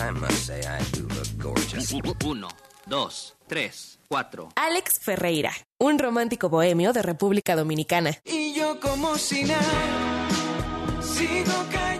I must say I do look gorgeous. Uno, dos, tres, cuatro. Alex Ferreira, un romántico bohemio de República Dominicana. Y yo como si nada, sigo cayendo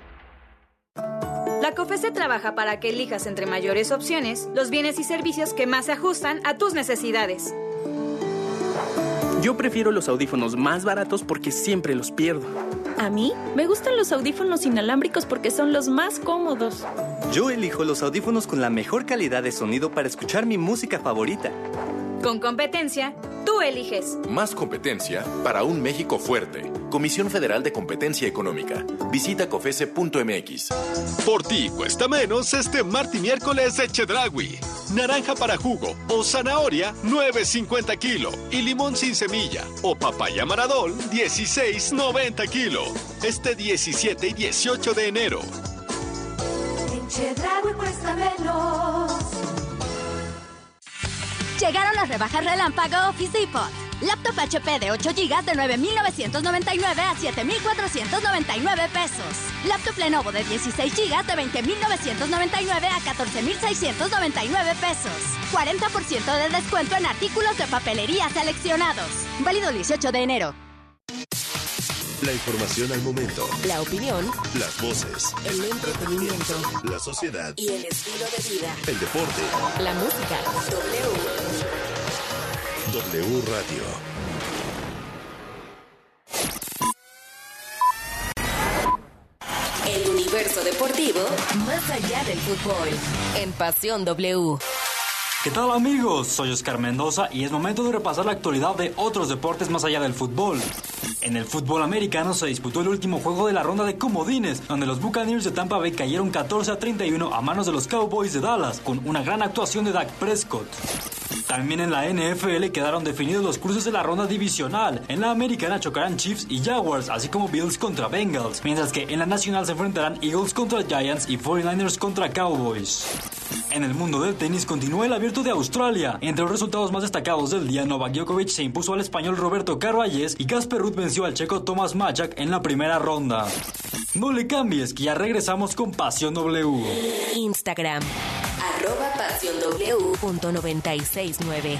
La COFESE trabaja para que elijas entre mayores opciones los bienes y servicios que más se ajustan a tus necesidades. Yo prefiero los audífonos más baratos porque siempre los pierdo. A mí me gustan los audífonos inalámbricos porque son los más cómodos. Yo elijo los audífonos con la mejor calidad de sonido para escuchar mi música favorita. Con competencia, tú eliges. Más competencia para un México fuerte. Comisión Federal de Competencia Económica. Visita cofese.mx. Por ti cuesta menos este martes y miércoles de Chedragui. Naranja para jugo o zanahoria 9.50 kilo y limón sin semilla o papaya maradol 16.90 kilo. Este 17 y 18 de enero. En Chedraui cuesta menos. Llegaron las rebajas relámpago Office Depot. Laptop HP de 8 GB de 9,999 a 7,499 pesos. Laptop Lenovo de 16 GB de 20,999 a 14,699 pesos. 40% de descuento en artículos de papelería seleccionados. Válido el 18 de enero. La información al momento. La opinión. Las voces. El entretenimiento. La sociedad. Y el estilo de vida. El deporte. La música. W. W Radio. El universo deportivo más allá del fútbol. En Pasión W. ¿Qué tal amigos? Soy Oscar Mendoza y es momento de repasar la actualidad de otros deportes más allá del fútbol. En el fútbol americano se disputó el último juego de la ronda de comodines, donde los Buccaneers de Tampa Bay cayeron 14 a 31 a manos de los Cowboys de Dallas, con una gran actuación de Dak Prescott. También en la NFL quedaron definidos los cruces de la ronda divisional. En la americana chocarán Chiefs y Jaguars, así como Bills contra Bengals, mientras que en la nacional se enfrentarán Eagles contra Giants y 49ers contra Cowboys. En el mundo del tenis continúa el abierto de Australia. Entre los resultados más destacados del día, Novak Djokovic se impuso al español Roberto Carvalles y Casper Ruud venció al checo Thomas Majak en la primera ronda. No le cambies, que ya regresamos con Pasión W. Instagram. Arroba Pasión W. Punto 969.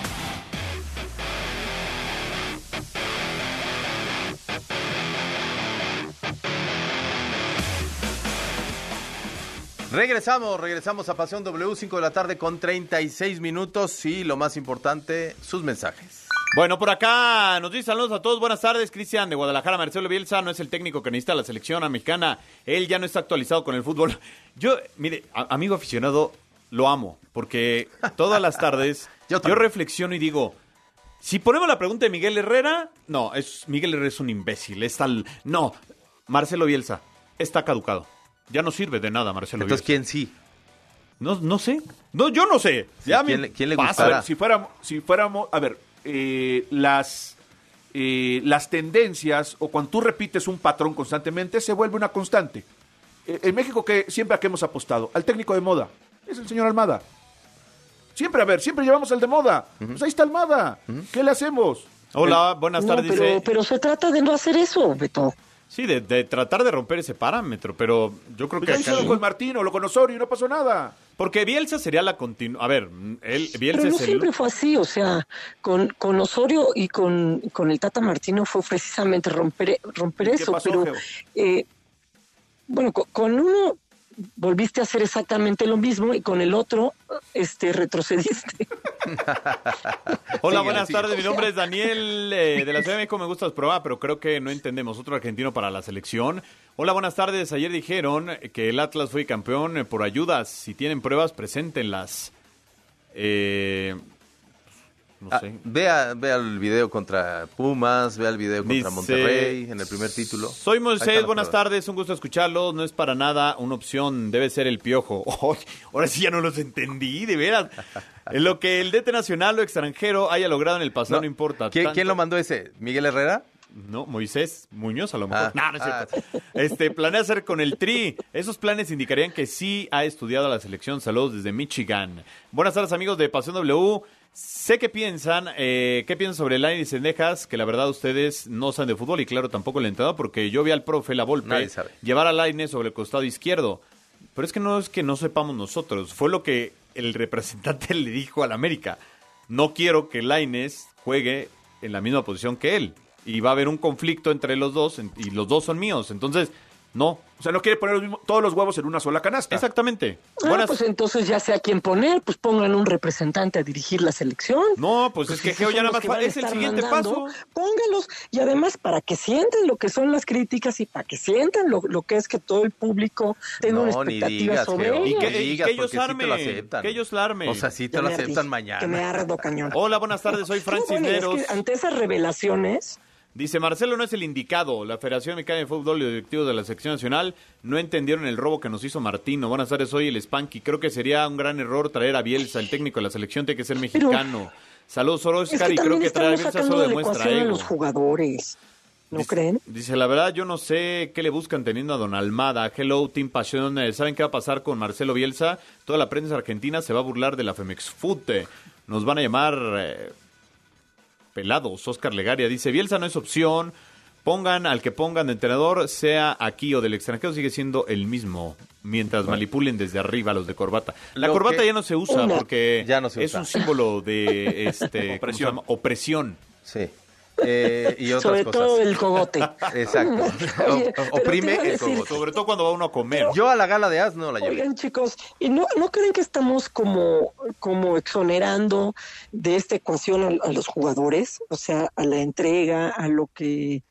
Regresamos, regresamos a Pasión W, 5 de la tarde con 36 minutos y lo más importante, sus mensajes. Bueno, por acá nos dice saludos a todos. Buenas tardes, Cristian de Guadalajara. Marcelo Bielsa no es el técnico que necesita la selección mexicana. Él ya no está actualizado con el fútbol. Yo, mire, a- amigo aficionado, lo amo porque todas las tardes [LAUGHS] yo, reflexiono y digo, si ponemos la pregunta de Miguel Herrera, no, es Miguel Herrera es un imbécil, es tal, no, Marcelo Bielsa está caducado. Ya no sirve de nada, Marcelo Entonces, Bielsa. ¿quién sí? No, no sé. No, yo no sé. Ya ¿quién me quién le gustará? Si fuéramos, si fuéramos, a ver, eh, las, eh, las tendencias o cuando tú repites un patrón constantemente se vuelve una constante. Eh, en México que siempre a qué hemos apostado al técnico de moda es el señor Almada. Siempre a ver, siempre llevamos al de moda. Pues ahí está Almada. ¿Qué le hacemos? Hola, buenas No, tardes. pero, pero se trata de no hacer eso, Beto. Sí, de, de tratar de romper ese parámetro, pero yo creo Pues que... ya acá- con Martino, lo con Osorio y no pasó nada. Porque Bielsa sería la continua... A ver, él, Bielsa Pero no es el... siempre fue así, o sea, con, con Osorio y con, con el Tata Martino fue precisamente romper, romper ¿Y qué eso, pasó, pero eh, bueno, co- con, uno volviste a hacer exactamente lo mismo y con el otro este retrocediste. [LAUGHS] Hola, buenas tardes. Mi nombre es Daniel eh, de la [LAUGHS] Ciudad de México. Me gusta programa, pero creo que no entendemos. Otro argentino para la selección. Hola, buenas tardes. Ayer dijeron que el Atlas fue campeón por ayudas. Si tienen pruebas, preséntenlas. Eh, no Ah, sé. vea, vea el video contra Pumas, vea el video contra Dice- Monterrey en el primer título. Soy Moisés, buenas pruebas. tardes, un gusto escucharlos. No es para nada una opción, debe ser el piojo. [LAUGHS] Oh, ahora sí ya no los entendí, de veras. [LAUGHS] En lo que el DT nacional o extranjero haya logrado en el pasado no, No, importa. ¿Quién, tanto- quién lo mandó ese? ¿Miguel Herrera? No, Moisés Muñoz a lo mejor. Ah, no, no es ah. cierto. Este, [LAUGHS] planea hacer con el Tri. Esos planes indicarían que sí ha estudiado la selección. Saludos desde Michigan. Buenas tardes, amigos de Pasión W. Sé que piensan, eh, ¿qué piensan sobre Lainez y Sendejas? Que la verdad ustedes no saben de fútbol y claro, tampoco el entrenador, porque yo vi al profe La Volpe llevar a Lainez sobre el costado izquierdo. Pero es que no es que no sepamos nosotros, fue lo que el representante [LAUGHS] le dijo al América. No quiero que Lainez juegue en la misma posición que él. Y va a haber un conflicto entre los dos y los dos son míos. Entonces, No. O sea, no quiere poner los mismos- todos los huevos en una sola canasta. Exactamente. Ah, pues entonces ya sé a quién poner, pues pongan un representante a dirigir la selección. No, pues, es que esos Geo ya nada más que es el siguiente mandando. paso. Póngalos. Y además, para que sientan lo que son las críticas y para que sientan lo, lo que es que todo el público tenga una No, ni expectativa digas, sobre Geo, ellos. ni digas, que ellos sí lo armen, aceptan. que ellos la armen. O sea, sí te Ya lo aceptan mañana. Que me ardo cañón. Hola, buenas tardes, soy [LAUGHS] Fran No, bueno, es Cisneros. que ante esas revelaciones, Dice, Marcelo no es el indicado. La Federación Mexicana de Fútbol y los directivos de la sección nacional no entendieron el robo que nos hizo Martino. Buenas tardes, soy el Spanky. Creo que sería un gran error traer a Bielsa, el técnico de la selección tiene que ser mexicano. Saludos, es Oscar, que y creo que traer a Bielsa solo de demuestra ecuación a los jugadores. ¿No creen? Dice, la verdad, yo no sé qué le buscan teniendo a Don Almada. Hello, Team Pasión. Eh, ¿Saben qué va a pasar con Marcelo Bielsa? Toda la prensa argentina se va a burlar de la Femex Foot. Eh, Nos van a llamar eh, pelados. Oscar Legaria dice, Bielsa no es opción. Pongan al que pongan de entrenador, sea aquí o del extranjero, sigue siendo el mismo. Mientras manipulen desde arriba los de corbata. La Lo corbata que- ya no se usa porque Ya no se es usa. un símbolo de [LAUGHS] este, ¿cómo se Opresión. opresión. Sí. Eh, y otras Sobre cosas. todo el cogote. Exacto. [LAUGHS] Oye, O- pero oprime el decir- cogote. Sobre todo cuando va uno a comer. Yo a la gala de As no la llevé. Oigan, chicos, ¿y no, no creen que estamos como, como exonerando de esta ecuación a, a los jugadores? O sea, a la entrega, a lo que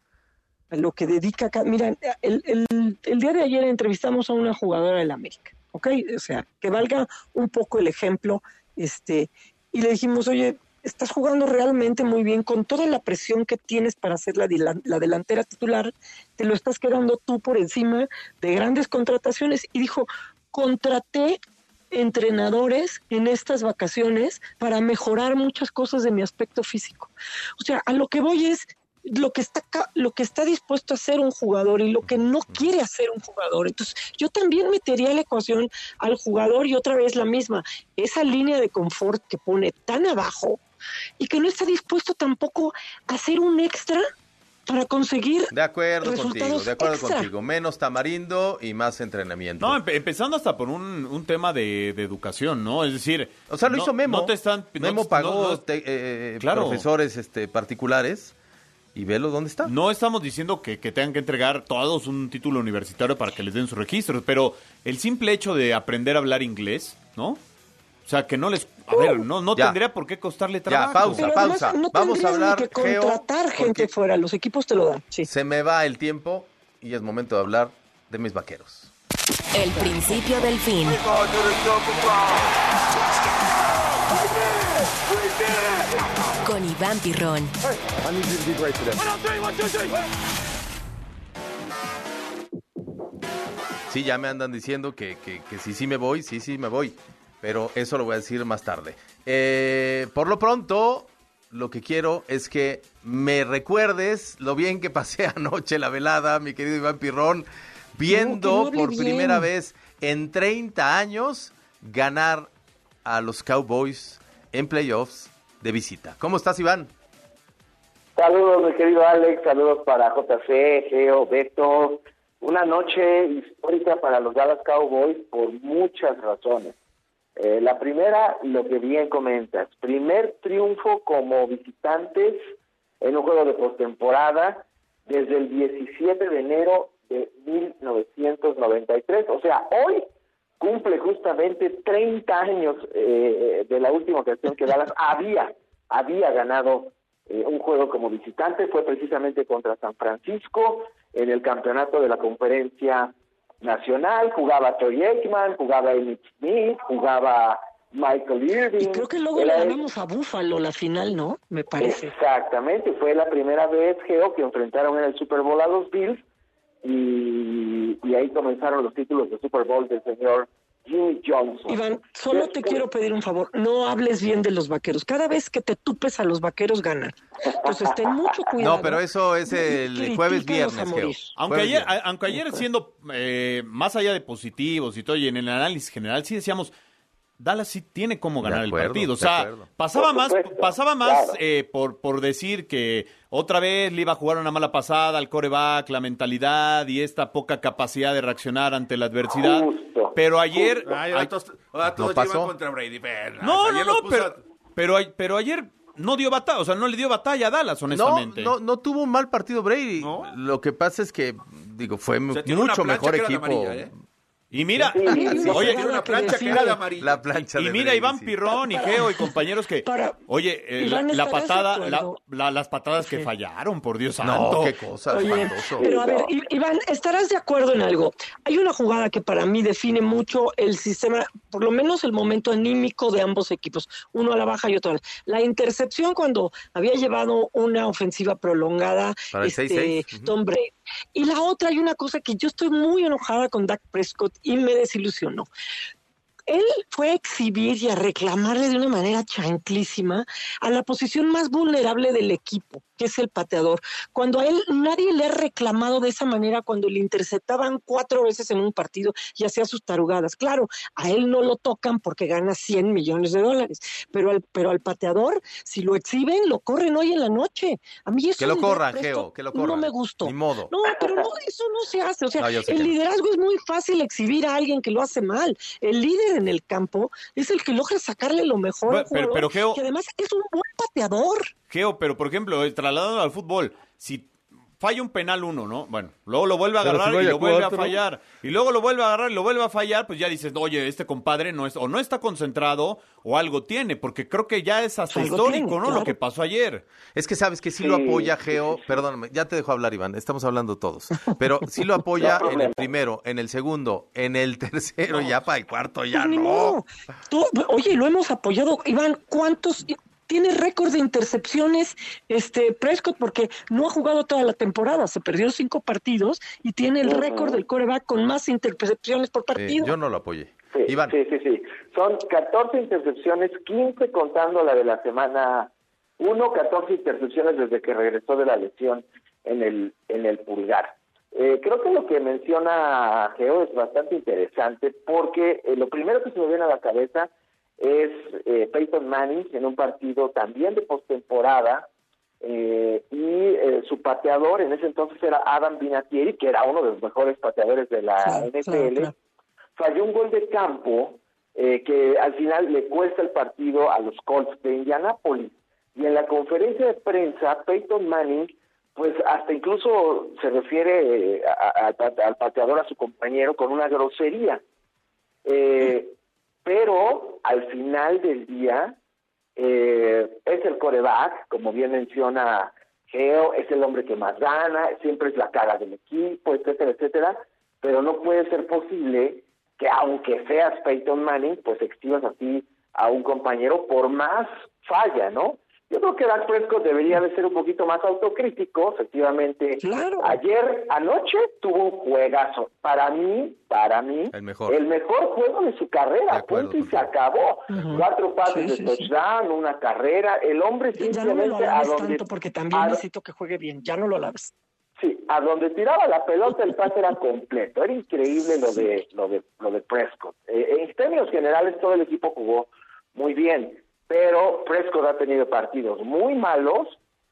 a lo que dedica cada... Mira, el, el, el día de ayer entrevistamos a una jugadora del América, ¿ok? O sea, que valga un poco el ejemplo, este, y le dijimos, oye, estás jugando realmente muy bien con toda la presión que tienes para ser la, la delantera titular, te lo estás quedando tú por encima de grandes contrataciones. Y dijo, contraté entrenadores en estas vacaciones para mejorar muchas cosas de mi aspecto físico. O sea, a lo que voy es lo que está lo que está dispuesto a hacer un jugador y lo que no quiere hacer un jugador. Entonces, yo también metería la ecuación al jugador y otra vez la misma, esa línea de confort que pone tan abajo y que no está dispuesto tampoco a hacer un extra para conseguir De acuerdo contigo, resultados de acuerdo extra. contigo. Menos tamarindo y más entrenamiento. No, empe- empezando hasta por un, un tema de, de educación, ¿no? Es decir... O sea, lo no- hizo Memo. No te están... Memo pagó no- no- te- eh, Claro. profesores este, particulares y velo dónde está. No estamos diciendo que, que tengan que entregar todos un título universitario para que les den sus registros, pero el simple hecho de aprender a hablar inglés, ¿no? O sea, que no les... A ver, no, no Ya. tendría por qué costarle trabajo. pausa, Pero además pausa. no Vamos a hablar, que Geo, contratar gente fuera, los equipos te lo dan. Sí. Se me va el tiempo y es momento de hablar de mis vaqueros. El principio del fin. Con Iván Pirrón. Sí, ya me andan diciendo que, que, que sí, sí me voy, sí, sí me voy. Pero eso lo voy a decir más tarde. Eh, por lo pronto, lo que quiero es que me recuerdes lo bien que pasé [LAUGHS] anoche la velada, mi querido Iván Pirrón, viendo No, por bien. primera vez en 30 años ganar a los Cowboys en playoffs de visita. ¿Cómo estás, Iván? Saludos, mi querido Alex, saludos para JC, Geo, Beto. Una noche histórica para los Dallas Cowboys por muchas razones. Eh, la primera, lo que bien comentas, primer triunfo como visitantes en un juego de postemporada desde el 17 de enero de 1993. O sea, hoy cumple justamente 30 años eh, de la última ocasión que Dallas [LAUGHS] había, había ganado eh, un juego como visitante, fue precisamente contra San Francisco en el campeonato de la conferencia nacional, jugaba Troy Aikman, jugaba Emmitt Smith, jugaba Michael Irving. Y creo que luego le ganamos a Búfalo la final, ¿no? Me parece. Exactamente, fue la primera vez, Geo, que enfrentaron en el Super Bowl a los Bills y, y ahí comenzaron los títulos de Super Bowl del señor Jimmy Johnson. Iván, solo te quiero pedir un favor, no hables bien de los vaqueros. Cada vez que te tupes a los vaqueros ganan. Entonces ten mucho cuidado. No, pero eso es el jueves viernes, morir. Aunque Jueves ayer, viernes. aunque ayer siendo eh, más allá de positivos y todo, y en el análisis general, sí decíamos, Dallas sí tiene cómo ganar acuerdo, el partido. O sea, pasaba más, pasaba más claro. eh, por, por decir que otra vez le iba a jugar una mala pasada al coreback, la mentalidad y esta poca capacidad de reaccionar ante la adversidad. Justo, Pero ayer... Ay, ay- ahora todos, ahora todos pasó. llevan contra Brady. Ven, no, ayer no, no, pero, a- pero, ay- pero ayer no dio batalla, o sea, no le dio batalla a Dallas, No, honestamente. no, no tuvo un mal partido Brady. ¿No? Lo que pasa es que digo, fue sea, mucho mejor equipo. amarilla, ¿eh? Y mira, Sí, sí, oye, Tiene una plancha que era de amarillo. La plancha y de mira Brady, Iván sí. Pirrón y Geo y compañeros que, Para- oye, eh, la, la ¿estarás de patada, la, las patadas que Sí. fallaron, por Dios No, santo. qué cosa, Oye, pero a ver, Iván, ¿estarás de acuerdo en algo? Hay una jugada que para mí define mucho el sistema, por lo menos el momento anímico de ambos equipos, uno a la baja y otro a la La intercepción cuando había llevado una ofensiva prolongada, Para el este, 6-6, ujú. Tom Brady. Y la otra, hay una cosa que yo estoy muy enojada con Dak Prescott y me desilusionó. Él fue a exhibir y a reclamarle de una manera chanclísima a la posición más vulnerable del equipo, que es el pateador. Cuando a él nadie le ha reclamado de esa manera cuando le interceptaban cuatro veces en un partido y hacía sus tarugadas. Claro, a él no lo tocan porque gana 100 millones de dólares, pero al, pero al pateador, si lo exhiben, lo corren hoy en la noche. A mí eso Que lo corran, Geo, que lo corran. No me gustó. Ni modo. No, pero no, eso no se hace. O sea, No, el no. liderazgo es muy fácil exhibir a alguien que lo hace mal. El líder en el campo es el que logra sacarle lo mejor. pero- pero, Geo- que además es un buen pateador. Geo, pero por ejemplo, eh, trasladando al fútbol, si falla un penal uno, ¿no? Bueno, luego lo vuelve a Pero si agarrar y lo vuelve a fallar. Y luego lo vuelve a agarrar y lo vuelve a fallar, pues ya dices, oye, este compadre no es, o no está concentrado o algo tiene, porque creo que ya es hasta Algo histórico, tiene, ¿no? Lo que pasó ayer. Es que sabes que sí, lo apoya sí, Geo, perdóname, ya te dejo hablar Iván, estamos hablando todos, [LAUGHS] pero sí lo apoya No en el primero, en el segundo, en el tercero, ya para el cuarto, ya Pues no. modo. Tú- oye, lo hemos apoyado. Iván, ¿cuántos? Tiene récord de intercepciones este Prescott porque no ha jugado toda la temporada, se perdió cinco partidos y tiene el récord del coreback con más intercepciones por Eh, partido. yo no lo apoyé. Sí, Iván. sí, sí, sí. Son 14 intercepciones, 15 contando la de la semana 1, 14 intercepciones desde que regresó de la lesión en el, en el pulgar. Eh, creo que lo que menciona Geo es bastante interesante porque eh, lo primero que se me viene a la cabeza es eh, Peyton Manning en un partido también de postemporada eh, y eh, su pateador en ese entonces era Adam Vinatieri, que era uno de los mejores pateadores de la Claro, NFL claro, falló un gol de campo eh, que al final le cuesta el partido a los Colts de Indianápolis. Y en la conferencia de prensa, Peyton Manning, pues hasta incluso se refiere eh, a- a- a- al pateador, a su compañero, con una grosería. Eh, pero al final del día, eh, es el coreback, como bien menciona Geo, es el hombre que más gana, siempre es la cara del equipo, etcétera, etcétera, pero no puede ser posible que aunque seas Peyton Manning, pues exhibas así a un compañero por más falla, ¿no? Yo creo que Dak Prescott debería de ser un poquito más autocrítico, efectivamente. Ayer, anoche, tuvo un juegazo. Para mí, para mí, El mejor. el mejor juego de su carrera, acuerdo punto y se acabó. Cuatro pases Sí, de sí, sí. touchdown, una carrera, el hombre Ya no me lo simplemente a donde tanto porque también a- necesito que juegue bien. Ya no lo alabes. Sí, a donde tiraba la pelota el pase era completo. Era increíble lo de lo de lo de Prescott. Eh, en términos generales todo el equipo jugó muy bien, pero Prescott ha tenido partidos muy malos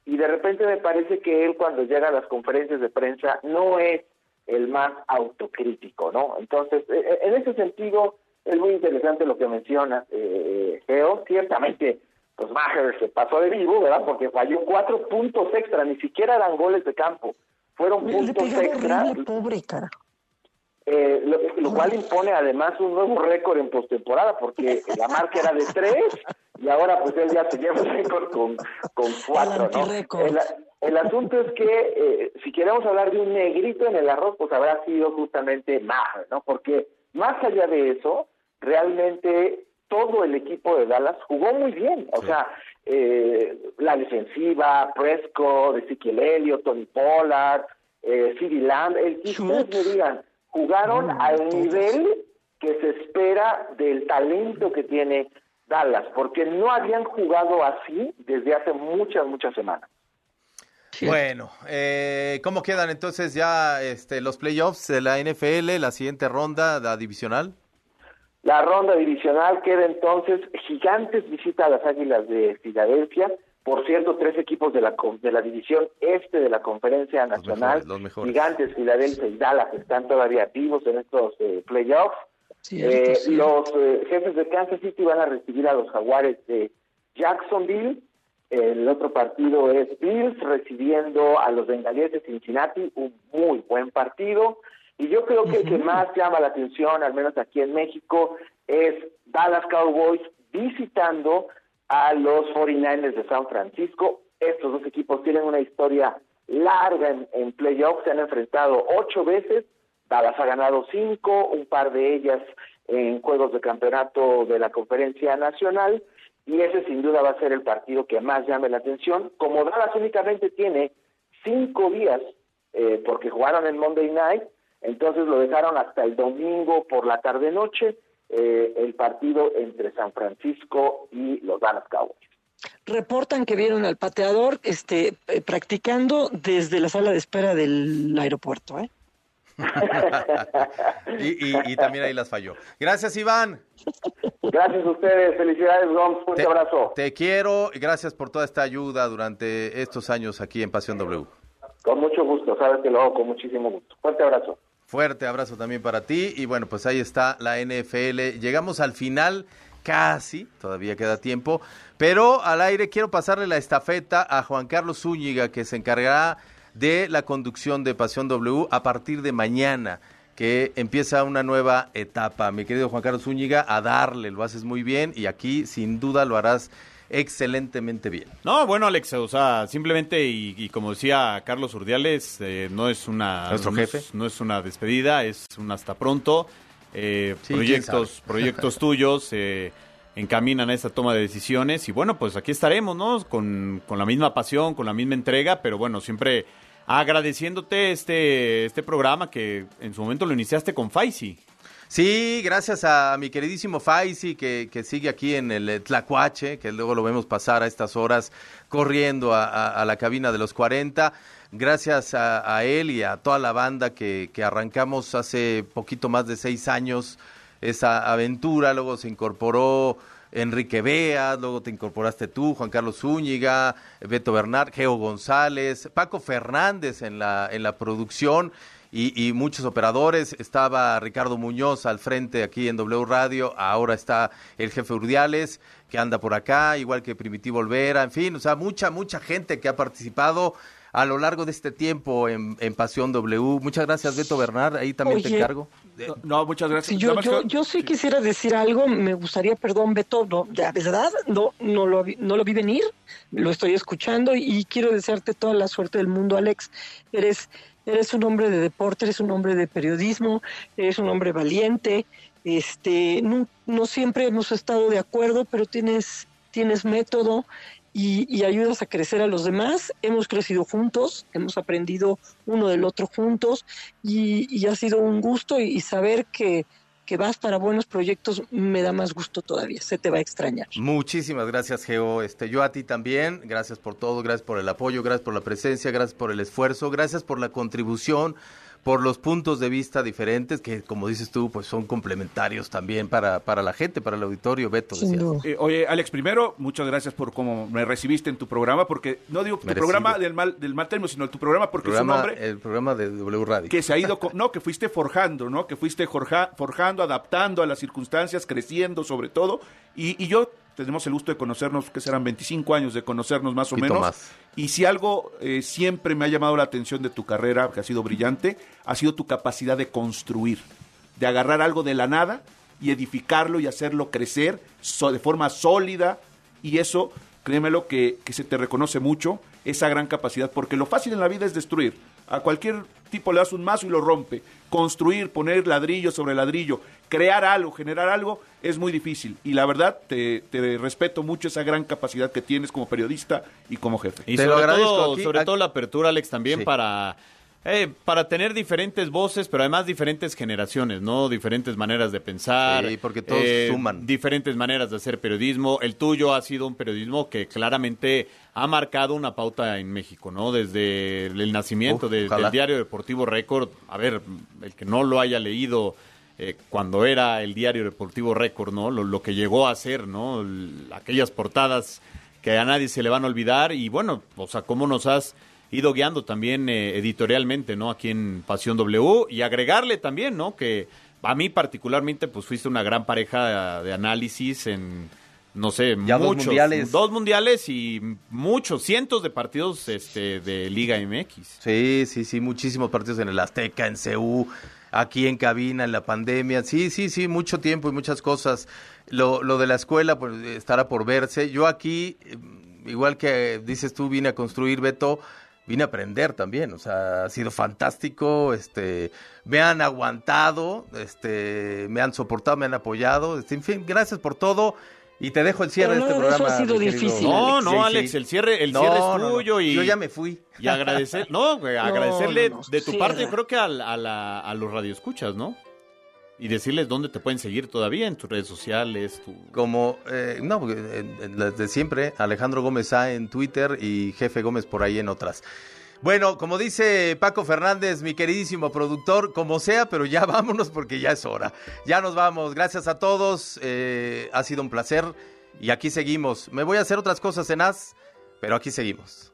y de repente me parece que él cuando llega a las conferencias de prensa no es el más autocrítico, ¿no? Entonces, eh, eh, en ese sentido es muy interesante lo que menciona eh, Geo. Ciertamente, pues Maher se pasó de vivo, ¿verdad? Porque falló cuatro puntos extra, ni siquiera eran goles de campo, fueron puntos extra, horrible, pobre cara. Eh, lo, lo cual impone además un nuevo récord en postemporada, porque la marca era de tres y ahora pues él ya se lleva el récord con, con cuatro, ¿no? El, el asunto es que eh, si queremos hablar de un negrito en el arroz, pues habrá sido justamente Maher, ¿no? Porque más allá de eso, realmente todo el equipo de Dallas jugó muy bien, o sea, eh, la defensiva, Prescott, Ezequiel Elliott, Tony Pollard, eh, Lamb, el que ustedes me digan, jugaron al nivel que se espera del talento que tiene Dallas, porque no habían jugado así desde hace muchas, muchas semanas. Bueno, eh, ¿cómo quedan entonces ya este, los playoffs de la NFL, la siguiente ronda, la divisional? La ronda divisional queda entonces, Gigantes visita a las Águilas de Filadelfia, por cierto, tres equipos de la, de la división este de la Conferencia Nacional, mejores, los mejores. Gigantes, Filadelfia y Dallas están todavía vivos en estos eh, playoffs. Cierto, Eh, cierto. Los eh, jefes de Kansas City van a recibir a los Jaguares de Jacksonville El otro partido es Bills recibiendo a los bengalíes de Cincinnati, un muy buen partido. Y yo creo que el que más llama la atención, al menos aquí en México, es Dallas Cowboys visitando a los 49ers de San Francisco. Estos dos equipos tienen una historia larga en, en playoffs, se han enfrentado ocho veces, Dallas ha ganado cinco, un par de ellas en juegos de campeonato de la conferencia nacional, y ese sin duda va a ser el partido que más llame la atención. Como Dallas únicamente tiene cinco días, eh, porque jugaron el Monday Night, entonces lo dejaron hasta el domingo por la tarde-noche, eh, el partido entre San Francisco y los Dallas Cowboys. Reportan que vieron al pateador este, eh, practicando desde la sala de espera del aeropuerto. ¿eh? [LAUGHS] y, y- y también ahí las falló. Gracias, Iván. Gracias a ustedes, felicidades, fuerte Te- abrazo. Te quiero y gracias por toda esta ayuda durante estos años aquí en Pasión W. Con mucho gusto, sabes que lo hago con muchísimo gusto. Fuerte abrazo. Fuerte abrazo también para ti. Y bueno, pues ahí está la NFL. Llegamos al final, casi, todavía queda tiempo. Pero al aire quiero pasarle la estafeta a Juan Carlos Zúñiga, que se encargará de la conducción de Pasión W a partir de mañana, que empieza una nueva etapa. Mi querido Juan Carlos Zúñiga, a darle, lo haces muy bien y aquí sin duda lo harás excelentemente bien. No, bueno, Alex, o sea, simplemente, y, y como decía Carlos Urdiales, eh, no es una... Nuestro no es- jefe. No es una despedida, es un hasta pronto. Eh, Sí, proyectos proyectos [LAUGHS] tuyos eh, encaminan a esta toma de decisiones y bueno, pues aquí estaremos, ¿no? Con, con la misma pasión, con la misma entrega, pero bueno, siempre agradeciéndote este, este programa que en su momento lo iniciaste con Faisy. Sí, gracias a mi queridísimo Faisy que, que sigue aquí en el eh, Tlacuache, que luego lo vemos pasar a estas horas corriendo a, la cabina de los 40. Gracias a, él y a toda la banda que, que arrancamos hace poquito más de seis años esa aventura. Luego se incorporó Enrique Beas, luego te incorporaste tú, Juan Carlos Zúñiga, Beto Bernard, Geo González, Paco Fernández en la, en la producción y, y muchos operadores. Estaba Ricardo Muñoz al frente aquí en W Radio, ahora está el jefe Urdiales que anda por acá, igual que Primitivo Olvera, en fin, o sea, mucha, mucha gente que ha participado a lo largo de este tiempo en, en Pasión W. Muchas gracias, Beto Bernard, ahí también te encargo. No, muchas gracias. Sí, yo, yo, yo sí quisiera decir algo, me gustaría, perdón, Beto, no, de verdad, no, no, lo, vi- no lo vi venir, lo estoy escuchando y quiero desearte toda la suerte del mundo, Alex. Eres, eres un hombre de deporte, eres un hombre de periodismo, eres un hombre valiente, este, no, siempre hemos estado de acuerdo, pero tienes, tienes método y, ayudas a crecer a los demás. Hemos crecido juntos, hemos aprendido uno del otro juntos y, y ha sido un gusto y saber que, que vas para buenos proyectos me da más gusto todavía, se te va a extrañar. Muchísimas gracias, Geo. Este, yo a ti también. Gracias por todo, gracias por el apoyo, gracias por la presencia, gracias por el esfuerzo, gracias por la contribución, por los puntos de vista diferentes que, como dices tú, pues son complementarios también para, para la gente, para el auditorio. Beto. Eh, oye, Alex, primero, muchas gracias por cómo me recibiste en tu programa, porque no digo tu Merecido. programa del mal, del mal término, sino tu programa porque Programa- es un hombre el programa de W Radio. que se ha ido, co- no, que fuiste forjando, ¿no? Que fuiste forja- forjando, adaptando a las circunstancias, creciendo sobre todo. Y, y yo tenemos el gusto de conocernos, que serán 25 años de conocernos más o menos. más. Y si algo eh, siempre me ha llamado la atención de tu carrera, que ha sido brillante, ha sido tu capacidad de construir, de agarrar algo de la nada y edificarlo y hacerlo crecer so- de forma sólida. Y eso, créemelo, que, que se te reconoce mucho, esa gran capacidad, porque lo fácil en la vida es destruir. A cualquier tipo le das un mazo y lo rompe. Construir, poner ladrillo sobre ladrillo, crear algo, generar algo, es muy difícil. Y la verdad, te, te respeto mucho esa gran capacidad que tienes como periodista y como jefe. Y sobre, todo, sobre todo la apertura, Alex, también para, eh, para tener diferentes voces, pero además diferentes generaciones, ¿no? Diferentes maneras de pensar. Sí, porque todos eh, suman. Diferentes maneras de hacer periodismo. El tuyo ha sido un periodismo que claramente ha marcado una pauta en México, ¿no? Desde el nacimiento Uf, de- ojalá. del diario Deportivo Récord. A ver, el que no lo haya leído eh, cuando era el diario Deportivo Récord, ¿no? Lo, lo que llegó a ser, ¿no? L- aquellas portadas que a nadie se le van a olvidar y bueno, o sea, cómo nos has ido guiando también eh, editorialmente, ¿no? Aquí en Pasión W y agregarle también, ¿no? Que a mí particularmente pues fuiste una gran pareja de análisis en no sé, Ya dos muchos, mundiales. dos mundiales y muchos, cientos de partidos este, de Liga MX. Sí, sí, sí, muchísimos partidos en el Azteca, en CU, aquí en cabina, en la pandemia. Sí, sí, sí, mucho tiempo y muchas cosas. Lo, lo de la escuela pues, estará por verse. Yo aquí, eh, igual que dices tú, vine a construir, Beto, vine a aprender también. O sea, ha sido fantástico. Este, me han aguantado, este, me han soportado, me han apoyado. Este, en fin, gracias por todo. Y te dejo el cierre Pero de este no, eso programa. ha sido difícil, No, no, sí. Alex, el cierre, el No, cierre es no, no. tuyo y Yo ya me fui. Y agradecer, no, güey, [LAUGHS] agradecerle no, no, de tu cierra. parte, yo creo que al- a, la- a los radioescuchas, ¿no? Y decirles dónde te pueden seguir todavía en tus redes sociales, tu... Como, eh, no, porque, eh, siempre, Alejandro Gómez A en Twitter y Jefe Gómez por ahí en otras. Bueno, como dice Paco Fernández, mi queridísimo productor, como sea, pero ya [LAUGHS] vámonos porque ya es hora. Ya nos vamos. Gracias a todos. eh, ha sido un placer. Y aquí seguimos. Me voy a hacer otras cosas en As, pero aquí seguimos.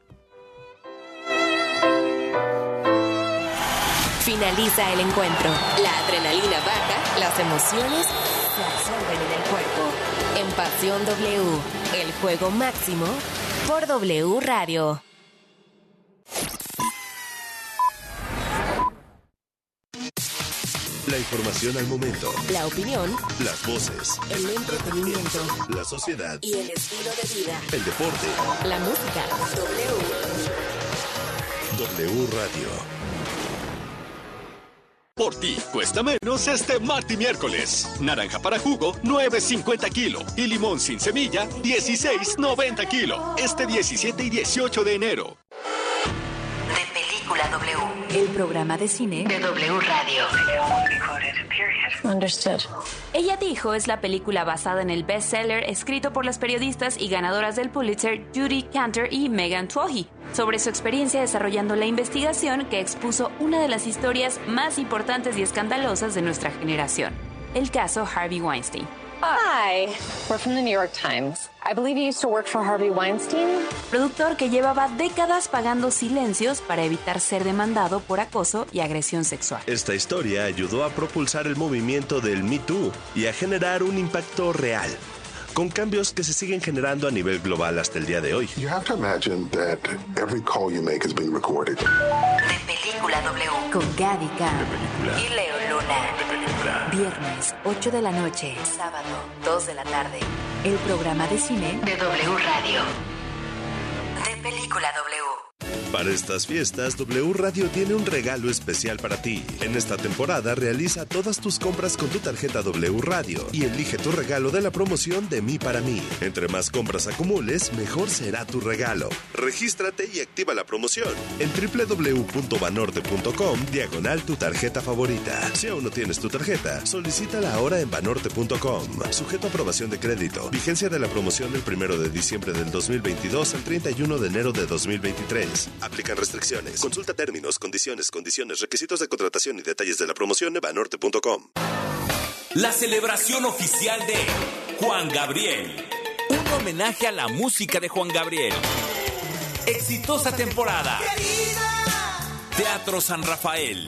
Finaliza el encuentro. La adrenalina baja, las emociones se absorben en el cuerpo. En Pasión W, el juego máximo por W Radio. La información al momento. La opinión, Las voces. el entretenimiento La sociedad. y el estilo de vida. El deporte. La música. W. W Radio. Por ti cuesta menos este martes y miércoles. Naranja para jugo, 9.50 kilo. Y limón sin semilla, 16.90 kilo. Este 17 y 18 de enero. El programa de cine de W Radio. Understood. Ella dijo es la película basada en el bestseller escrito por las periodistas y ganadoras del Pulitzer Judy Cantor y Megan Twohy sobre su experiencia desarrollando la investigación que expuso una de las historias más importantes y escandalosas de nuestra generación, el caso Harvey Weinstein. Hi, we're from the New York Times. I believe you used to work for Harvey Weinstein. Productor que llevaba décadas pagando silencios para evitar ser demandado por acoso y agresión sexual. Esta historia ayudó a propulsar el movimiento del Me Too y a generar un impacto real, con cambios que se siguen generando a nivel global hasta el día de hoy. You have to imagine that every call you make is being recorded. De Película W. Con Gaby Cam y Leo Luna. Viernes, 8 de la noche. Sábado, 2 de la tarde. El programa de cine de W Radio. De Película W. Para estas fiestas, W Radio tiene un regalo especial para ti. En esta temporada realiza todas tus compras con tu tarjeta W Radio y elige tu regalo de la promoción de mí para mí. Entre más compras acumules, mejor será tu regalo. Regístrate y activa la promoción en www.banorte.com diagonal tu tarjeta favorita. Si aún no tienes tu tarjeta, solicítala ahora en banorte.com. Sujeto a aprobación de crédito. Vigencia de la promoción del 1 de diciembre del 2022 al 31 de enero de 2023. Aplican restricciones. Consulta términos, condiciones, condiciones, requisitos de contratación y detalles de la promoción en banorte.com. La celebración oficial de Juan Gabriel. Un homenaje a la música de Juan Gabriel. Exitosa temporada. Teatro San Rafael.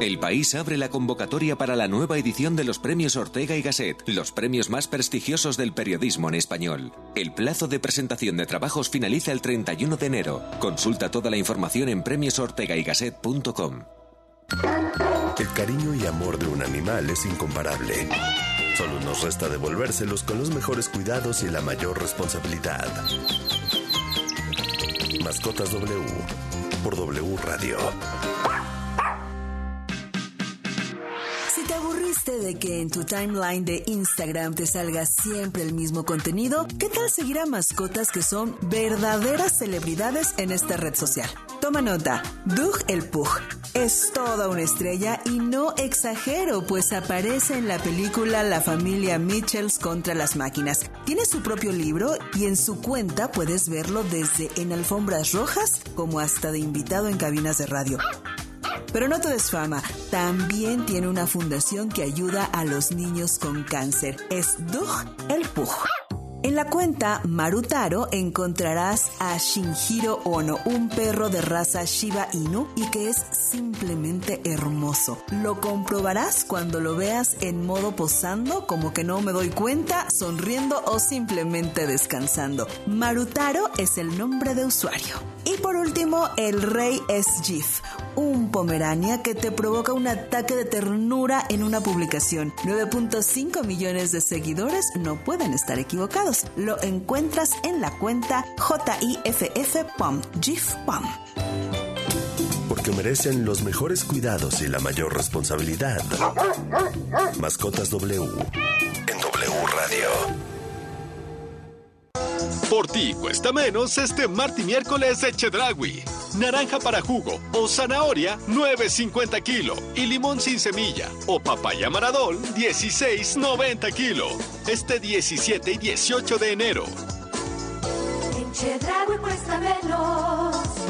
El país abre la convocatoria para la nueva edición de los premios Ortega y Gasset, los premios más prestigiosos del periodismo en español. El plazo de presentación de trabajos finaliza el 31 de enero. Consulta toda la información en premiosortegaygasset.com. El cariño y amor de un animal es incomparable. Solo nos resta devolvérselos con los mejores cuidados y la mayor responsabilidad. Mascotas W por W Radio. Si te aburriste de que en tu timeline de Instagram te salga siempre el mismo contenido, ¿qué tal seguir a mascotas que son verdaderas celebridades en esta red social? Toma nota, Doug el Pug es toda una estrella y no exagero, pues aparece en la película La familia Mitchells contra las máquinas. Tiene su propio libro y en su cuenta puedes verlo desde en alfombras rojas como hasta de invitado en cabinas de radio. Pero no todo es fama, también tiene una fundación que ayuda a los niños con cáncer. Es Dug el Pug. En la cuenta Marutaro encontrarás a Shinjiro Ono, un perro de raza Shiba Inu y que es simplemente hermoso. Lo comprobarás cuando lo veas en modo posando, como que no me doy cuenta, sonriendo o simplemente descansando. Marutaro es el nombre de usuario. Y por último, el rey es Jif, un pomerania que te provoca un ataque de ternura en una publicación. 9.5 millones de seguidores no pueden estar equivocados. Lo encuentras en la cuenta JIFF.pom. Porque merecen los mejores cuidados y la mayor responsabilidad. Mascotas W en W Radio. Por ti cuesta menos este martes y miércoles de Chedragui. Naranja para jugo o zanahoria 9.50 kilo y limón sin semilla o papaya maradol 16.90 kilo. Este 17 y 18 de enero. En Chedraui cuesta menos.